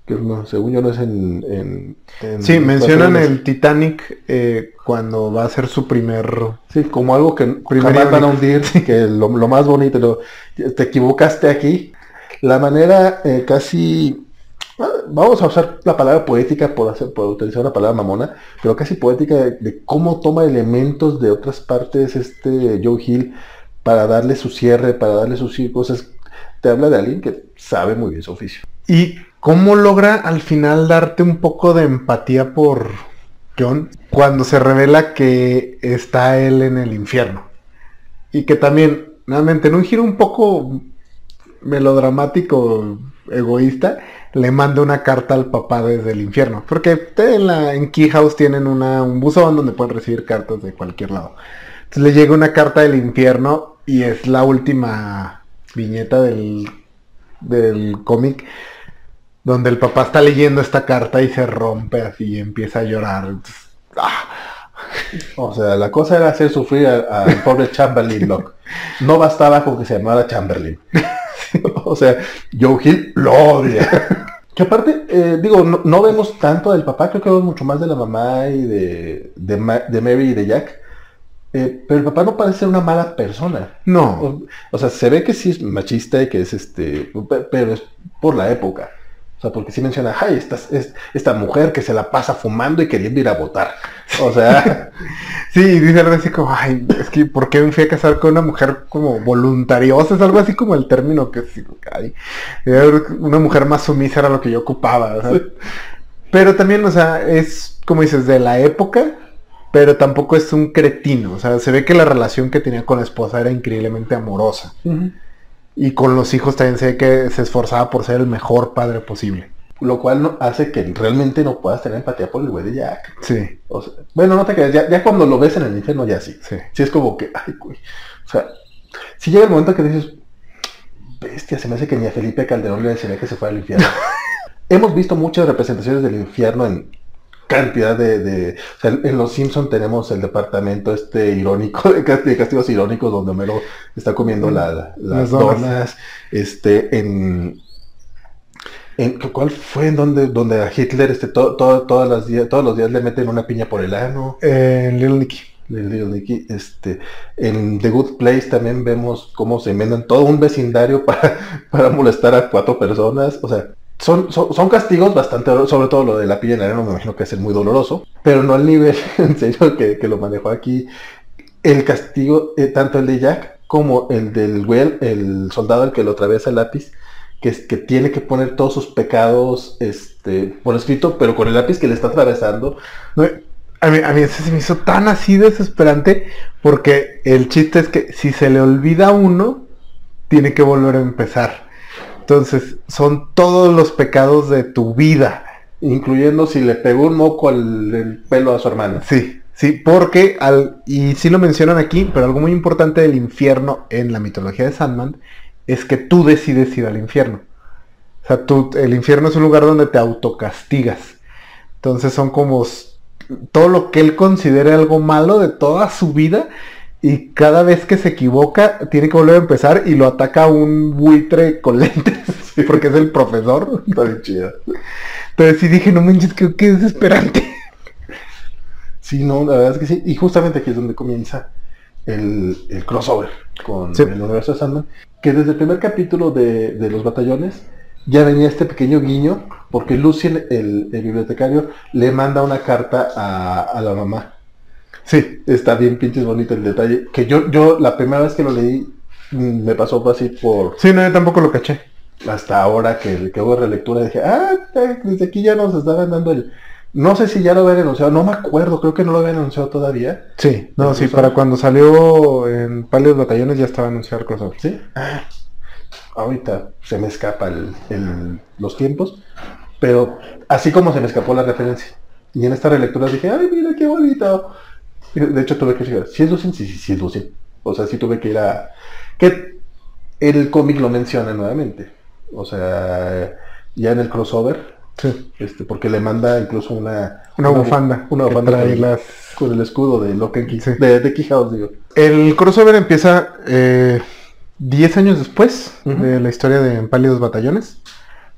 Que no, según yo no es en... en- en- Sí, mencionan en- el Titanic eh, cuando va a ser su primer... Sí, como algo que Primer jamás van a hundir, que lo, lo más bonito, lo- te equivocaste aquí. La manera eh, casi... ah, Vamos a usar la palabra poética por, hacer, por utilizar una palabra mamona, pero casi poética de, cómo toma elementos de otras partes este Joe Hill para darle su cierre, para darle sus cosas. Te habla de alguien que sabe muy bien su oficio. ¿Y cómo logra al final darte un poco de empatía por John cuando se revela que está él en el infierno? Y que también, nuevamente, en un giro un poco melodramático, egoísta, le manda una carta al papá desde el infierno. Porque en, la, en Key House tienen un buzón donde pueden recibir cartas de cualquier lado. Entonces le llega una carta del infierno y es la última viñeta del, del cómic donde el papá está leyendo esta carta y se rompe así y empieza a llorar. ¡ah! O sea, la cosa era hacer sufrir al pobre Chamberlain Locke. No bastaba con que se llamara Chamberlain. o sea, Joe Hill lo odia. Que aparte, eh, digo, no, no vemos tanto del papá, creo que vemos mucho más de la mamá y de, de, Ma- de Mary y de Jack. Eh, pero el papá no parece ser una mala persona. No, O, o sea, se ve que sí es machista y que es este, pe- pero es por la época. O sea, porque sí menciona, ay, esta, es, esta mujer que se la pasa fumando y queriendo ir a votar. O sea, Sí, dice algo así como, ay, es que ¿por qué me fui a casar con una mujer como voluntariosa? Es algo así como el término que sí, ay, una mujer más sumisa era lo que yo ocupaba. Pero también, o sea, es como dices, de la época, pero tampoco es un cretino. O sea, se ve que la relación que tenía con la esposa era increíblemente amorosa. Y con los hijos también ve que se esforzaba por ser el mejor padre posible. lo cual no, hace que realmente no puedas tener empatía por el güey de Jack. Sí, O sea, bueno, no te creas, ya, ya cuando lo ves en el infierno ya sí. sí. Sí es como que, ay, güey. O sea, si llega el momento que dices, bestia, se me hace que ni a Felipe Calderón le desearía que se fuera al infierno. Hemos visto muchas representaciones del infierno en cantidad de, de- o sea, en Los Simpson tenemos el departamento este irónico de cast- de castigos irónicos donde Homero está comiendo la- la- las Las donas. donas, este en en ¿cuál fue en donde donde a Hitler este to- to- todas las días todos los días le meten una piña por el ano Eh, Little Nicky. Little Nicky, este, en The Good Place también vemos cómo se inventan todo un vecindario para, para molestar a cuatro personas. O sea, son, son, castigos bastante, sobre todo lo de la piel en arena, me imagino que es muy doloroso, pero no al nivel, en serio, que, que lo manejó aquí. El castigo, eh, tanto el de Jack como el del güey, el soldado al que lo atraviesa el lápiz, que, que tiene que poner todos sus pecados este, por escrito, pero con el lápiz que le está atravesando. A mí, a mí se me hizo tan así desesperante porque el chiste es que si se le olvida a uno, tiene que volver a empezar. Entonces, son todos los pecados de tu vida. Incluyendo si le pegó un moco al el pelo a su hermana. Sí, sí, porque al, y sí lo mencionan aquí, pero algo muy importante del infierno en la mitología de Sandman es que tú decides ir al infierno. O sea, tú, el infierno es un lugar donde te autocastigas. Entonces son como todo lo que él considere algo malo de toda su vida y cada vez que se equivoca tiene que volver a empezar y lo ataca un buitre con lentes porque es el profesor. Está bien chida. Entonces sí dije, no manches, qué, qué desesperante. Sí, no, la verdad es que sí. Y justamente aquí es donde comienza el, el crossover con Sí. el universo de Sandman. Que desde el primer capítulo de, de los batallones ya venía este pequeño guiño, porque Lucien, el, el bibliotecario, le manda una carta a, a la mamá. Sí, Está bien pinches bonito el detalle. Que yo, yo la primera vez que lo leí mm, me pasó así por sí, no, yo tampoco lo caché. hasta ahora que, que hubo relectura dije, ah, eh, desde aquí ya nos estaban dando el... No sé si ya lo habían anunciado, no me acuerdo, creo que no lo habían anunciado todavía. Sí, no, ¿El sí, para cuando salió en Pálidos Batallones ya estaba anunciado el crossover. ¿Sí? Ah, ahorita se me escapa el- el- los tiempos, pero así como se me escapó la referencia. Y en esta relectura dije, ay, mira qué bonito. De hecho tuve que decir, si es Lucien, sí, sí, sí es Lucien. O sea, sí tuve que ir a... Que el cómic lo menciona nuevamente. O sea, ya en el crossover, Sí, este, porque le manda incluso una... una bufanda. Una bufanda trae con, las... con el escudo de Key, Sí. de, de Key House, digo. El crossover empieza eh, 10 años después de la historia de Pálidos Batallones,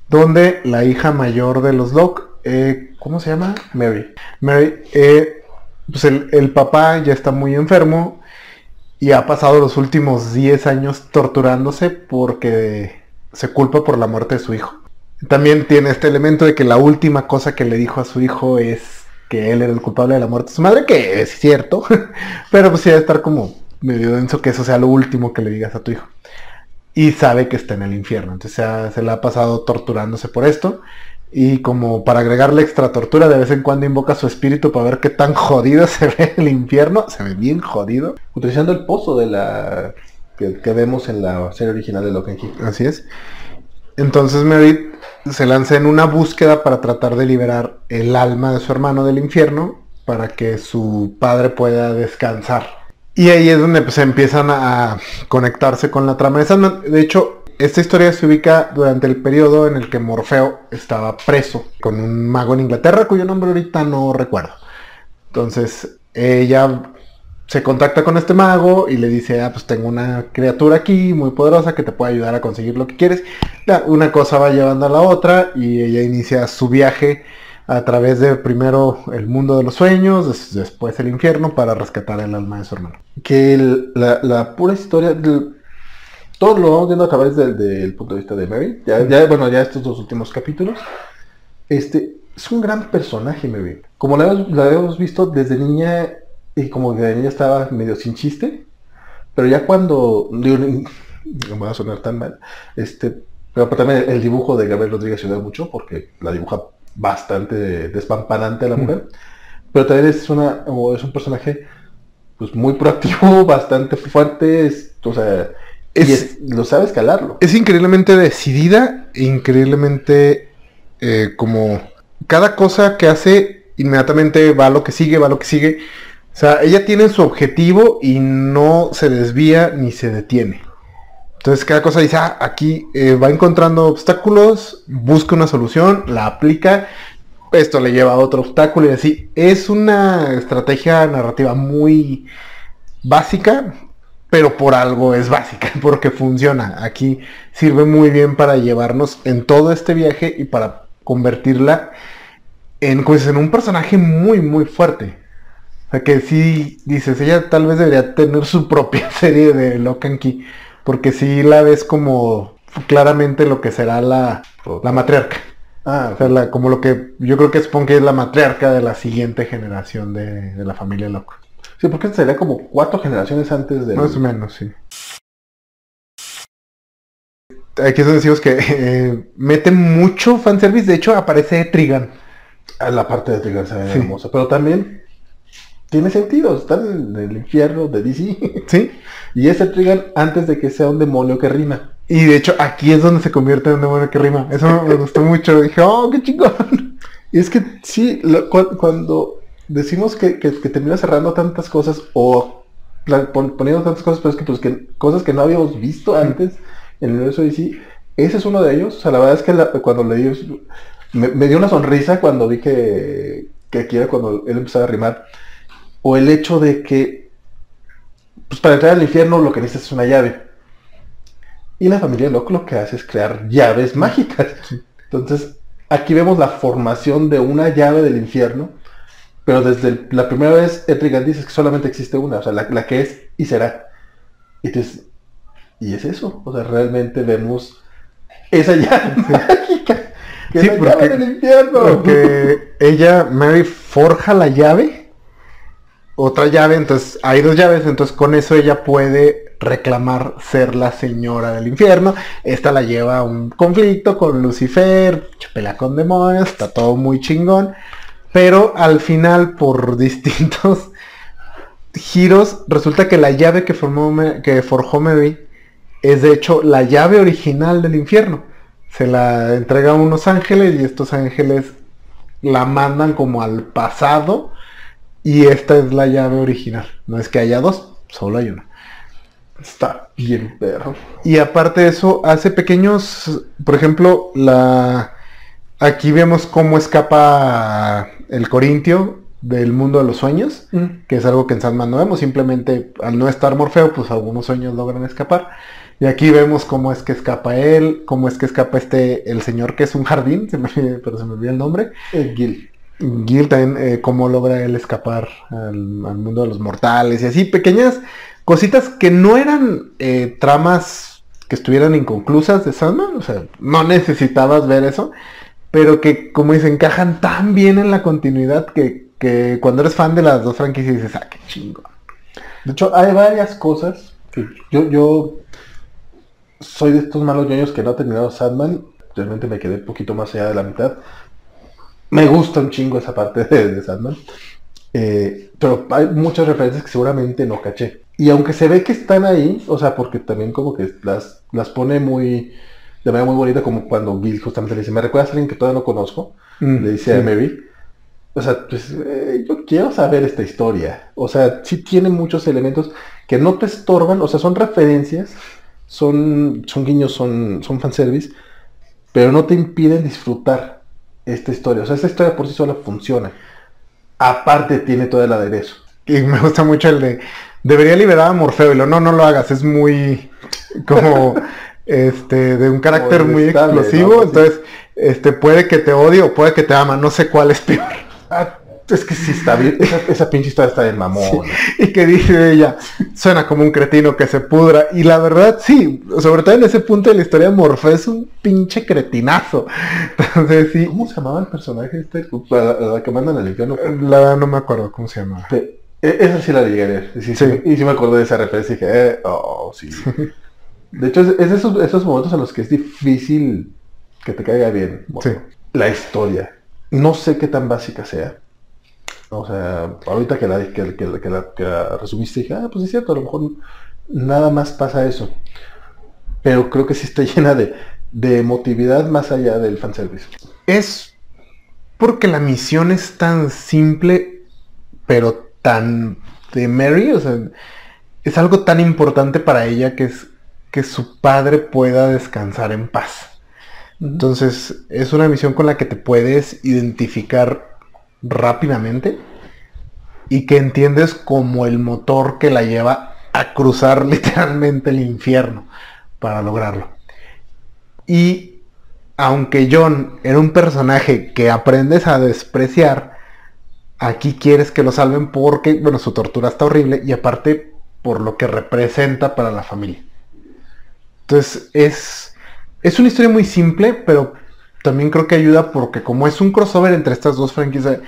donde la hija mayor de los Locke, eh, ¿cómo se llama? Mary. Mary, eh, pues el, el papá ya está muy enfermo y ha pasado los últimos 10 años torturándose porque se culpa por la muerte de su hijo. También tiene este elemento de que la última cosa que le dijo a su hijo es que él era el culpable de la muerte de su madre, que es cierto, pero pues sí debe estar como medio denso que eso sea lo último que le digas a tu hijo. Y sabe que está en el infierno, entonces se, se la ha pasado torturándose por esto. Y como para agregarle extra tortura, de vez en cuando invoca su espíritu para ver qué tan jodido se ve el infierno. Se ve bien jodido. Utilizando el pozo de la... Que, vemos en la serie original de Key. Así es. Entonces Merit se lanza en una búsqueda para tratar de liberar el alma de su hermano del infierno para que su padre pueda descansar. Y ahí es donde pues, empiezan a conectarse con la trama. De hecho, esta historia se ubica durante el periodo en el que Morfeo estaba preso con un mago en Inglaterra cuyo nombre ahorita no recuerdo. Entonces ella se contacta con este mago y le dice, ah, pues tengo una criatura aquí muy poderosa que te puede ayudar a conseguir lo que quieres. Una cosa va llevando a la otra y ella inicia su viaje a través de primero el mundo de los sueños, des- después el infierno para rescatar el alma de su hermano. Que la, pura historia... todo lo vamos viendo a través del, del punto de vista de Mary. Ya, ya, bueno, ya estos dos últimos capítulos. Este, es un gran personaje, Mary. Como la, hemos- la habíamos visto desde niña, y como que de niña estaba medio sin chiste, pero ya cuando, digo, no me va a sonar tan mal, este, pero también el, dibujo de Gabriel Rodríguez ayuda mucho, porque la dibuja bastante despampanante a la mujer, pero también es, una, es un personaje pues muy proactivo, bastante fuerte, es- o sea, y Es- es- lo sabe escalarlo. Es increíblemente decidida, increíblemente eh, como cada cosa que hace inmediatamente va a lo que sigue, va a lo que sigue. O sea, ella tiene su objetivo y no se desvía ni se detiene. Entonces cada cosa dice, ah, aquí eh, va encontrando obstáculos, busca una solución, la aplica, esto le lleva a otro obstáculo y así. Es una estrategia narrativa muy básica, pero por algo es básica, porque funciona. Aquí sirve muy bien para llevarnos en todo este viaje y para convertirla en, pues, en un personaje muy, muy fuerte. O sea que sí, dices, ella tal vez debería tener su propia serie de Lock and Key, porque sí la ves como claramente lo que será la, la matriarca. Ah, O sea, la- como lo que yo creo que supongo que es la matriarca de la siguiente generación de, de la familia Locke. Sí, porque sería como cuatro generaciones antes de... Más o menos, sí. Aquí es donde decimos que eh, mete mucho fanservice. De hecho, aparece Trigan. A la parte de Trigger se ve Sí. hermosa, pero también tiene sentido, están en el infierno de DC. ¿Sí? y ese Trigan antes de que sea un demonio que rima. Y de hecho, aquí es donde se convierte en un demonio que rima. Eso me gustó mucho. Dije, oh, qué chingón. Y es que sí, lo- cu- cuando decimos que, que, que termina cerrando tantas cosas o poniendo tantas cosas, pero es que, pues, que cosas que no habíamos visto antes en el universo de DC, ese es uno de ellos. O sea, la verdad es que la- cuando leí, me, me dio una sonrisa cuando vi que, que aquí era cuando él empezaba a rimar. O el hecho de que, pues para entrar al infierno lo que necesitas es una llave. Y la familia Locke lo que hace es crear llaves mágicas. Entonces, aquí vemos la formación de una llave del infierno, pero desde el- la primera vez Etrigan dice que solamente existe una, o sea, la, la que es y será. Y entonces, y es eso, o sea, realmente vemos esa llave mágica, que Sí, es la porque- llave del infierno. Porque ella, Mary, forja la llave. Otra llave, entonces hay dos llaves, entonces con eso ella puede reclamar ser la señora del infierno. Esta la lleva a un conflicto con Lucifer, pelea con demonios, está todo muy chingón. Pero al final, por distintos giros, resulta que la llave que, formó, que forjó Mary es de hecho la llave original del infierno. Se la entrega a unos ángeles y estos ángeles la mandan como al pasado y esta es la llave original. No es que haya dos, solo hay una. Está bien perro. Y aparte de eso, hace pequeños, por ejemplo, la aquí vemos cómo escapa el Corintio del mundo de los sueños, que es algo que en Sandman no vemos, simplemente al no estar Morfeo, pues algunos sueños logran escapar. Y aquí vemos cómo es que escapa él, cómo es que escapa este, el señor que es un jardín, se me- pero se me olvidó el nombre. El Gil. Gil también, eh, cómo logra él escapar al, al mundo de los mortales y así, pequeñas cositas que no eran eh, tramas que estuvieran inconclusas de Sandman, o sea, no necesitabas ver eso, pero que como dicen, encajan tan bien en la continuidad que, que cuando eres fan de las dos franquicias dices, ah, qué chingo. De hecho, hay varias cosas que yo, yo soy de estos malos ñoños que no ha terminado Sandman. Realmente me quedé un poquito más allá de la mitad. Me gusta un chingo esa parte de, de Sandman. Eh, pero hay muchas referencias que seguramente no caché. Y aunque se ve que están ahí, o sea, porque también como que las, las pone muy, de manera muy bonita, como cuando Bill justamente le dice, me recuerdas a alguien que todavía no conozco, le dice a Sí. Mary. O sea, pues eh, yo quiero saber esta historia. O sea, sí tiene muchos elementos que no te estorban, o sea, son referencias, son, son guiños, son, son fanservice, pero no te impiden disfrutar esta historia. O sea, esta historia por sí sola funciona. Aparte tiene todo el aderezo. Y me gusta mucho el de debería liberar a Morfeo y lo no, no lo hagas, es muy como este de un carácter muy explosivo, entonces este puede que te odie o puede que te ama, no sé cuál es peor. Ah, Es que sí está bien, esa, esa pinche historia está de mamón. Y que dice ella, suena como un cretino que se pudra. Y la verdad, sí, sobre todo en ese punto de la historia, Morfeo es un pinche cretinazo. Entonces sí, ¿Cómo se llamaba el personaje este? La, que mandan al infierno. la verdad no me acuerdo cómo se llama. E- Esa sí la llegué a sí, Sí. Y sí me acordé de esa referencia y dije, eh, oh, sí. De hecho, es, es de esos, esos momentos en los que es difícil que te caiga bien. Sí. La historia. No sé qué tan básica sea. O sea, ahorita que la, que, que- que la, que la resumiste dije, ah, pues es cierto, a lo mejor nada más pasa eso. Pero creo que sí está llena de, de emotividad más allá del fanservice. Es porque la misión es tan simple, pero tan de Mary, o sea, es algo tan importante para ella que es que su padre pueda descansar en paz. Entonces, es una misión con la que te puedes identificar rápidamente y que entiendes como el motor que la lleva a cruzar literalmente el infierno para lograrlo. Y aunque John era un personaje que aprendes a despreciar, aquí quieres que lo salven porque, bueno, su tortura está horrible y aparte por lo que representa para la familia. Entonces es, es una historia muy simple, pero también creo que ayuda porque como es un crossover entre estas dos franquicias,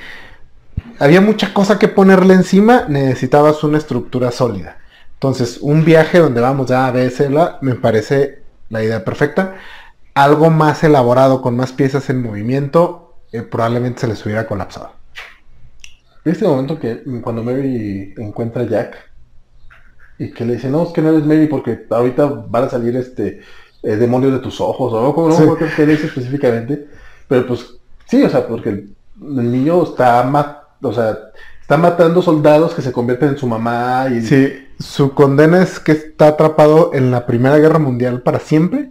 había mucha cosa que ponerle encima, necesitabas una estructura sólida. Entonces, un viaje donde vamos ya a vérsela, me parece la idea perfecta. Algo más elaborado, con más piezas en movimiento, eh, probablemente se les hubiera colapsado. ¿Viste el momento que cuando Mary encuentra a Jack y que le dice, no, es que no eres Mary porque ahorita van a salir este eh, demonios de tus ojos o algo no Sí. acuerdo qué dice específicamente, pero pues sí, o sea, porque el, el niño está ma- o sea, está matando soldados que se convierten en su mamá y Sí, su condena es que está atrapado en la Primera Guerra Mundial para siempre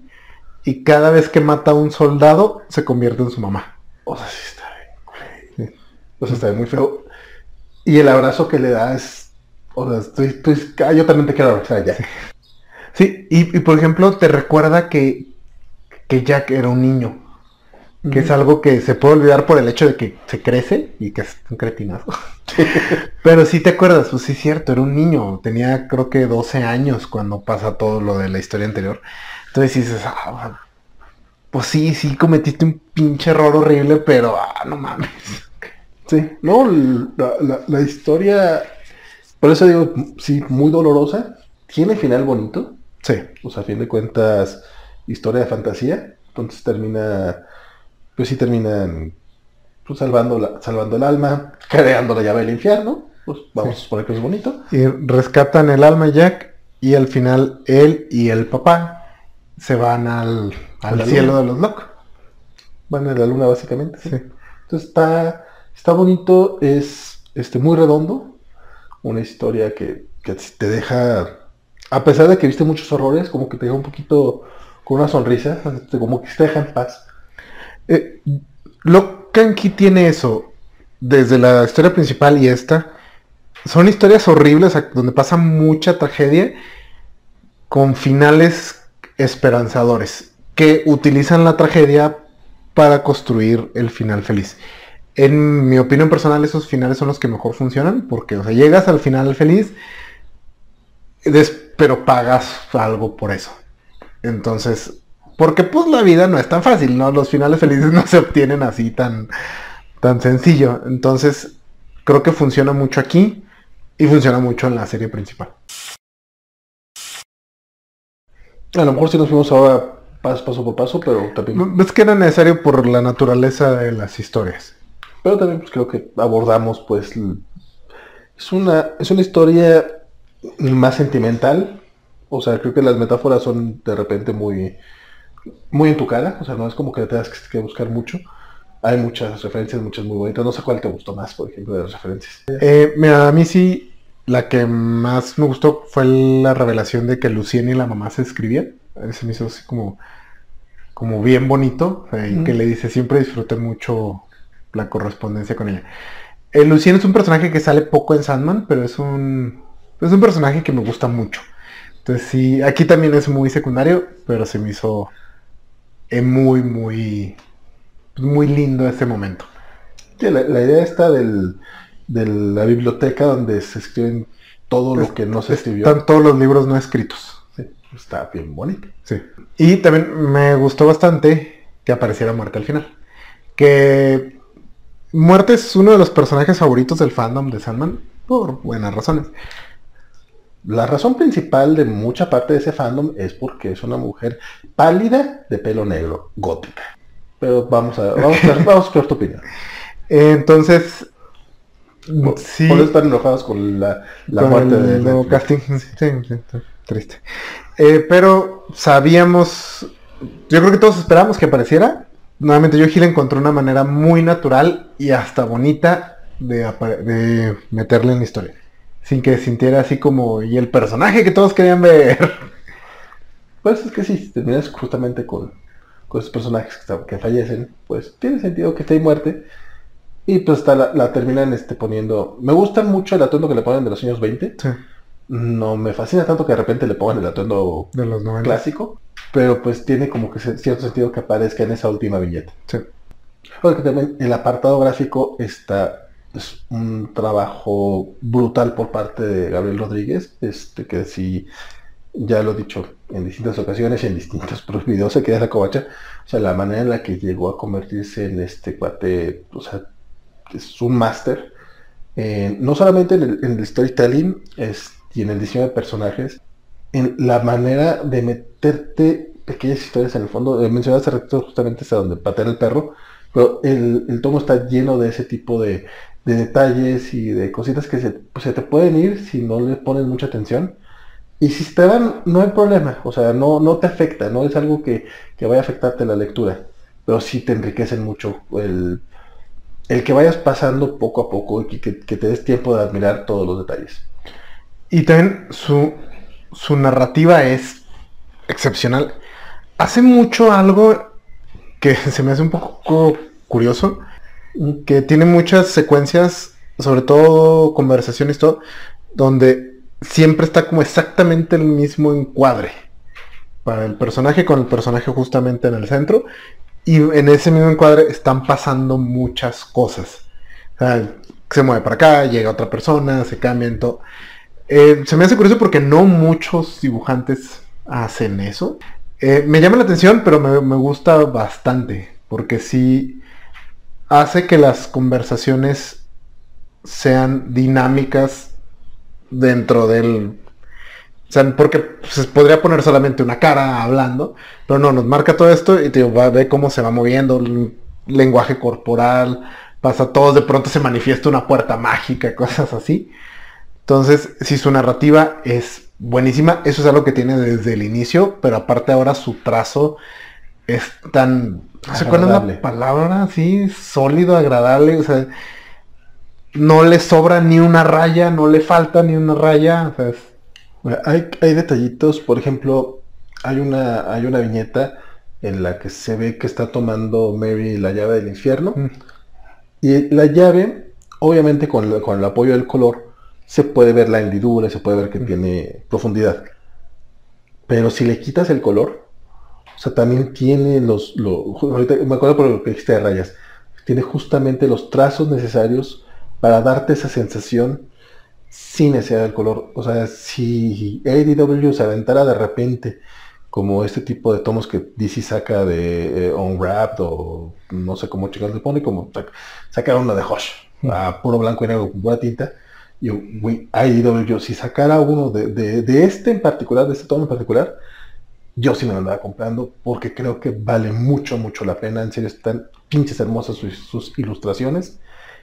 y cada vez que mata a un soldado se convierte en su mamá. o sea, sí está bien, güey. O sea, está muy feo. Y el abrazo que le da es, o sea, estoy, estoy- ah, yo también te quiero abrazar a Jack. Sí, y, y, por ejemplo te recuerda que, que Jack era un niño, que es algo que se puede olvidar por el hecho de que se crece y que es un cretinazo. Pero sí te acuerdas, pues sí es cierto, era un niño, tenía creo que 12 años cuando pasa todo lo de la historia anterior. Entonces dices, ah, pues sí, sí cometiste un pinche error horrible, pero ah, no mames. Sí, no, la, la- la historia, por eso digo, sí, muy dolorosa, tiene final bonito, Sí, o sea, a fin de cuentas, historia de fantasía, entonces termina, pues sí terminan pues, salvando, la, salvando el alma, creando la llave del infierno, pues vamos a suponer que es bonito. y rescatan el alma Jack y al final él y el papá se van al, al cielo luna. de los locos. Van a la luna básicamente. ¿sí? Sí. Entonces está, está bonito, es este, muy redondo, una historia que, que te deja, a pesar de que viste muchos horrores, como que te deja un poquito con una sonrisa, como que te deja en paz. Eh, lo Kanki tiene eso, desde la historia principal y esta, son historias horribles donde pasa mucha tragedia con finales esperanzadores que utilizan la tragedia para construir el final feliz. En mi opinión personal, esos finales son los que mejor funcionan porque, o sea, llegas al final feliz, pero pagas algo por eso. Entonces, porque pues la vida no es tan fácil, ¿no? Los finales felices no se obtienen así tan, tan sencillo. Entonces, creo que funciona mucho aquí y funciona mucho en la serie principal. A lo mejor si nos fuimos ahora paso, paso por paso, pero también, Es que era necesario por la naturaleza de las historias. Pero también pues, creo que abordamos pues es una, es una historia más sentimental. O sea, creo que las metáforas son de repente muy, muy en tu cara. O sea, no es como que te tengas que, buscar mucho. Hay muchas referencias, muchas muy bonitas. No sé cuál te gustó más, por ejemplo, de las referencias. Eh, mira, a mí sí, la que más me gustó fue la revelación de que Lucien y la mamá se escribían. Ese me hizo así como, como bien bonito. Mm. que le dice, siempre disfruté mucho la correspondencia con ella. Eh, Lucien es un personaje que sale poco en Sandman, pero es un, es un personaje que me gusta mucho. Entonces sí, aquí también es muy secundario, pero se me hizo eh, muy, muy, muy lindo ese momento. Sí, la, la idea esta del de la biblioteca donde se escriben todo lo que no se escribió. Están todos los libros no escritos. Sí, está bien bonito. Sí. Y también me gustó bastante que apareciera Muerte al final. Que Muerte es uno de los personajes favoritos del fandom de Sandman por buenas razones. La razón principal de mucha parte de ese fandom es porque es una mujer pálida de pelo negro, gótica. Pero vamos a, vamos a, vamos a escuchar tu opinión. Entonces, Por, sí, por eso están enojados con la, la con muerte el de nuevo casting. Sí, sí, sí, triste. Eh, pero sabíamos, yo creo que todos esperábamos que apareciera. Nuevamente, yo Hill encontró una manera muy natural y hasta bonita de, meterle en la historia. Sin que sintiera así como, y el personaje que todos querían ver. Pues es que si terminas justamente con, con esos personajes que, fallecen, pues tiene sentido que esté en muerte. Y pues la, la terminan este, poniendo... Me gusta mucho el atuendo que le ponen de los años 20. Sí, No me fascina tanto que de repente le pongan el atuendo de los 90. clásico. Pero pues tiene como que cierto sentido que aparezca en esa última viñeta. Sí. Porque también el apartado gráfico está es un trabajo brutal por parte de Gabriel Rodríguez, este que sí ya lo he dicho en distintas ocasiones y en distintos videos se queda la covacha, o sea, la manera en la que llegó a convertirse en este cuate, o sea, es un máster, eh, no solamente en el, en el storytelling es, y en el diseño de personajes, en la manera de meterte pequeñas historias en el fondo. Eh, mencioné hace rato justamente hasta donde patea el perro, pero el, el tomo está lleno de ese tipo de, de detalles y de cositas que se, pues, se te pueden ir si no le pones mucha atención. Y si te van, no hay problema, o sea, no, no te afecta, no es algo que, que vaya a afectarte la lectura, pero sí te enriquecen mucho el, el que vayas pasando poco a poco y que, que te des tiempo de admirar todos los detalles. Y también su, su narrativa es excepcional. Hace mucho algo que se me hace un poco curioso, que tiene muchas secuencias, sobre todo conversaciones, todo, donde siempre está como exactamente el mismo encuadre. Para el personaje con el personaje justamente en el centro. Y en ese mismo encuadre están pasando muchas cosas. Se mueve para acá, llega otra persona, se cambian todo. Eh, se me hace curioso porque no muchos dibujantes hacen eso. Eh, me llama la atención, pero me, me gusta bastante. Porque sí hace que las conversaciones sean dinámicas dentro del... O sea, porque pues, podría poner solamente una cara hablando, pero no, nos marca todo esto y te va, ve cómo se va moviendo, el lenguaje corporal, pasa todo, de pronto se manifiesta una puerta mágica, cosas así. Entonces, si su narrativa es buenísima, eso es algo que tiene desde el inicio, pero aparte ahora su trazo es tan... Es Agradable. la palabra, sí, sólido, agradable, o sea, no le sobra ni una raya, no le falta ni una raya, o sea, es- Bueno, Hay, hay detallitos, por ejemplo, hay una, hay una viñeta en la que se ve que está tomando Mary la llave del infierno. Mm. Y la llave, obviamente con, con el apoyo del color, se puede ver la hendidura, se puede ver que tiene profundidad. Pero si le quitas el color, o sea, también tiene los, lo- ju- ahorita me acuerdo por lo que dijiste de rayas, tiene justamente los trazos necesarios para darte esa sensación sin necesidad del color. O sea, si ADW se aventara de repente como este tipo de tomos que DC saca de eh, Unwrapped o no sé cómo chicos le pone, como sac- sacar uno de Hush a puro blanco y negro con pura tinta. Y güey, IDW, si sacara uno de, de- de este en particular, de este tomo en particular, yo sí me lo andaba comprando porque creo que vale mucho, mucho la pena. En serio, están pinches hermosas sus, sus ilustraciones.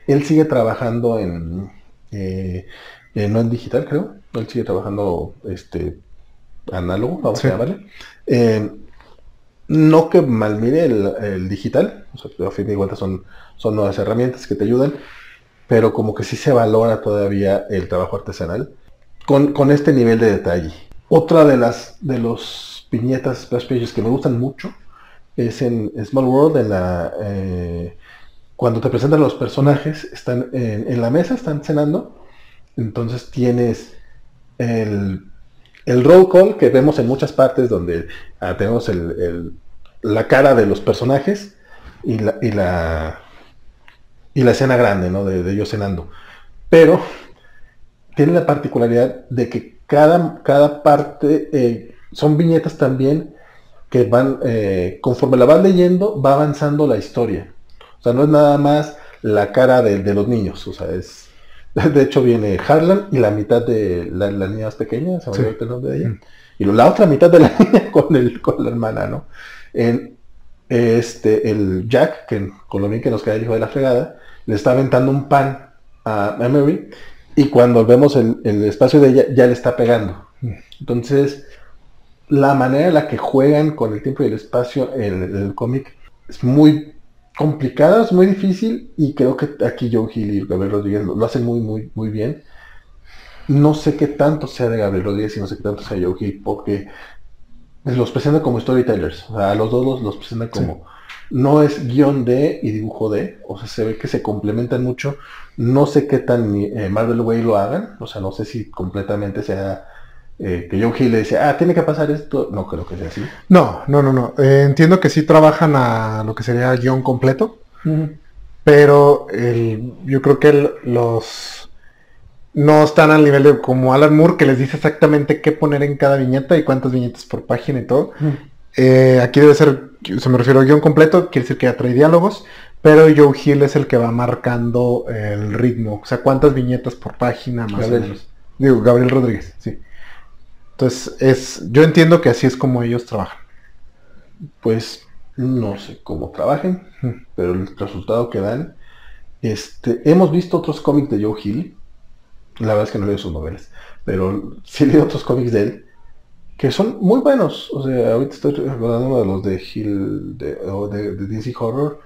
Él sigue trabajando en, eh, eh, no en digital, creo. Él sigue trabajando este análogo, vamos Sí. a llamarle. Eh, no que mal mire el, el digital, o sea, a fin de cuentas son, son nuevas herramientas que te ayudan, pero como que sí se valora todavía el trabajo artesanal con, con este nivel de detalle. Otra de las de los viñetas splash pages que me gustan mucho es en Small World, en la eh, cuando te presentan los personajes, están en, la mesa, están cenando, entonces tienes el, el roll call que vemos en muchas partes donde ah, tenemos el- el- la cara de los personajes y la, y la, y la escena grande, ¿no? De, de ellos cenando. pero tiene la particularidad de que cada, cada parte eh, son viñetas también que van, eh, conforme la vas leyendo, va avanzando la historia. O sea, no es nada más la cara de, de los niños, o sea, es... De hecho viene Harlan y la mitad de la, la niña más pequeña, se me Sí. el nombre de ella. Mm. Y la otra mitad de la niña con, el, con la hermana, ¿no? En este, el Jack, que con lo bien que nos cae el hijo de la fregada, le está aventando un pan a, Mary y cuando vemos el, el espacio de ella ya le está pegando. Entonces, la manera en la que juegan con el tiempo y el espacio en el, cómic es muy complicada, es muy difícil y creo que aquí Joe Hill y Gabriel Rodríguez lo, lo hacen muy, muy, muy bien. No sé qué tanto sea de Gabriel Rodríguez y no sé qué tanto sea de Joe Hill porque los presenta como storytellers. O sea, a los dos los, los presentan como... No es guion de y dibujo de, o sea, se ve que se complementan mucho. No sé qué tan eh, Marvel Way lo hagan, o sea, no sé si completamente sea eh, que Joe Hill le dice, ah, tiene que pasar esto. No creo que sea así. No, no, no, no. Eh, entiendo que sí trabajan a lo que sería guion completo, pero el- yo creo que el- los no están al nivel de como Alan Moore que les dice exactamente qué poner en cada viñeta y cuántas viñetas por página y todo. Eh, aquí debe ser, se me refiero a guion completo, quiere decir que ya trae diálogos, pero Joe Hill es el que va marcando el ritmo, o sea, cuántas viñetas por página más Gabriel. o menos. Digo, Gabriel Rodríguez, sí. Entonces, es, yo entiendo que así es como ellos trabajan. Pues no sé cómo trabajen, Mm. pero el resultado que dan, este, hemos visto otros cómics de Joe Hill, la verdad es que no leo sus novelas, pero sí leo otros cómics de él, que son muy buenos, o sea, ahorita estoy recordando uno de los de Hill, de, o de, de DC Horror,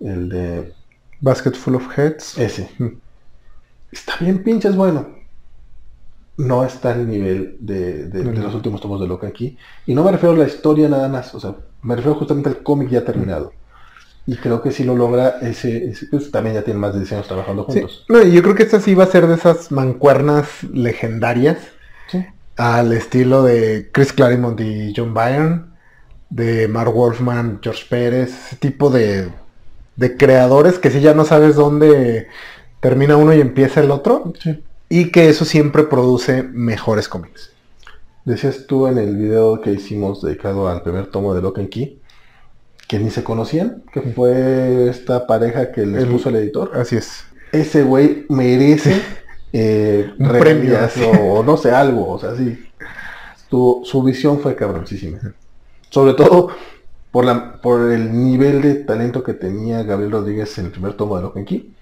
el de Basket Full of Heads. ese. Está bien pinches bueno. No está al nivel de, de- de No. los últimos tomos de Loca aquí. Y no me refiero a la historia nada más. O sea, me refiero justamente al cómic ya terminado. Y creo que si lo logra, ese, ese, pues, también ya tiene más de 10 años trabajando Sí. juntos. No, y yo creo que esta sí va a ser de esas mancuernas legendarias Sí. al estilo de Chris Claremont y John Byrne, de Mark Wolfman, George Pérez, ese tipo de, de creadores que si ya no sabes dónde termina uno y empieza el otro, Sí. y que eso siempre produce mejores cómics. Decías tú en el video que hicimos dedicado al primer tomo de Lock and Key, que ni se conocían, que fue esta pareja que les El- puso el editor. Así es. ese güey merece eh, Un regalías premio. o, no sé, algo, o sea, sí. Su, su visión fue cabroncísima. Sobre todo por, la, por el nivel de talento que tenía Gabriel Rodríguez en el primer tomo de Lock and Key,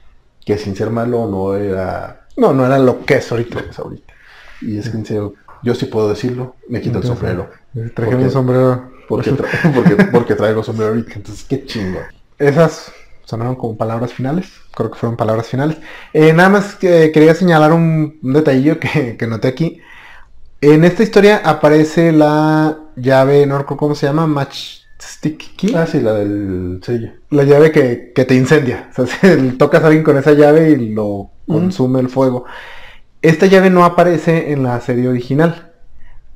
que sin ser malo no era No, no era lo que es ahorita. que es ahorita. Y es que en serio, yo sí puedo decirlo, me quito el sombrero. Traje Porque- un sombrero. Porque, tra- porque, porque traigo sombrero entonces qué chingo. Esas sonaron como palabras finales. Creo que fueron palabras finales. Eh, nada más que quería señalar un, un detallillo que, que noté aquí. En esta historia aparece la llave, no recuerdo cómo se llama, Matchstick Key. Ah, sí, la del sello. La llave que, que te incendia. O sea, si tocas a alguien con esa llave y lo consume el fuego. Esta llave no aparece en la serie original.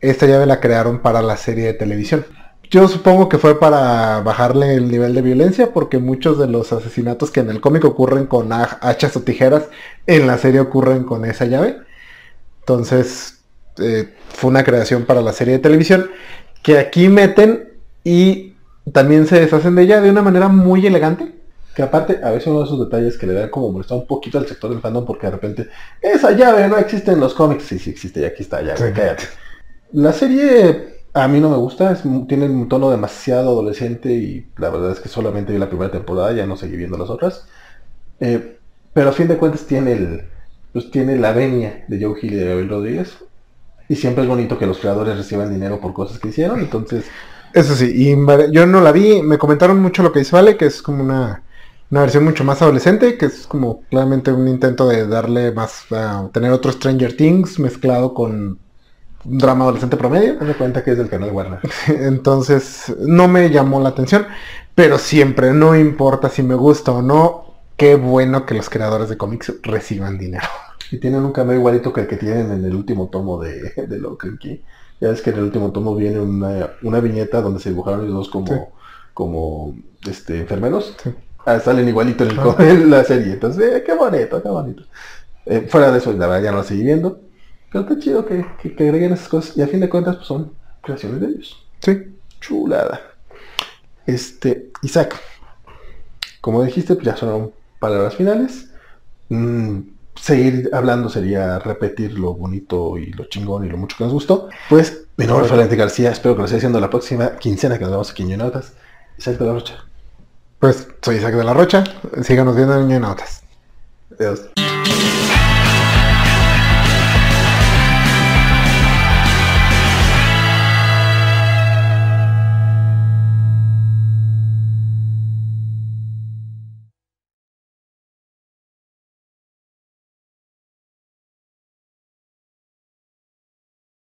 Esta llave la crearon para la serie de televisión. Yo supongo que fue para bajarle el nivel de violencia porque muchos de los asesinatos que en el cómic ocurren con ha- hachas o tijeras, en la serie ocurren con esa llave. Entonces, eh, fue una creación para la serie de televisión que aquí meten y también se deshacen de ella de una manera muy elegante. Que aparte, a veces uno de esos detalles que le da como molestar un poquito al sector del fandom porque de repente, esa llave no existe en los cómics. Sí, sí existe y aquí está, ya, Sí. cállate. La serie a mí no me gusta, tiene un tono demasiado adolescente y la verdad es que solamente vi la primera temporada, ya no seguí viendo las otras. Eh, pero a fin de cuentas tiene el, pues tiene la venia de Joe Hill y de Gabriel Rodríguez. Y siempre es bonito que los creadores reciban dinero por cosas que hicieron, entonces Eso sí, y yo no la vi, me comentaron mucho lo que dice Vale, que es como una, una versión mucho más adolescente, que es como claramente un intento de darle más, a tener otro Stranger Things mezclado con un drama adolescente promedio. de cuenta que es del canal Warner. Entonces, no me llamó la atención, pero siempre, no importa si me gusta o no, qué bueno que los creadores de cómics reciban dinero. Y tienen un cameo igualito que el que tienen en el último tomo de, de Locan Key. Ya ves que en el último tomo viene una, una viñeta donde se dibujaron los dos como, Sí. como este, enfermeros. Sí. Ah, salen igualito en, el Ah. en la serie. Entonces, eh, qué bonito, qué bonito. Eh, fuera de eso, la verdad ya no la seguí viendo. Pero está chido que, que, que agreguen esas cosas. Y a fin de cuentas, pues son creaciones de ellos. Sí. Chulada. Este, Isaac. Como dijiste, pues ya son palabras finales. Mm, seguir hablando sería repetir lo bonito y lo chingón y lo mucho que nos gustó. Pues, mi nombre es Valente García. Espero que lo esté haciendo la próxima quincena que nos vemos aquí en. Isaac de la Rocha. Pues soy Isaac de la Rocha. Síganos viendo en. Adiós.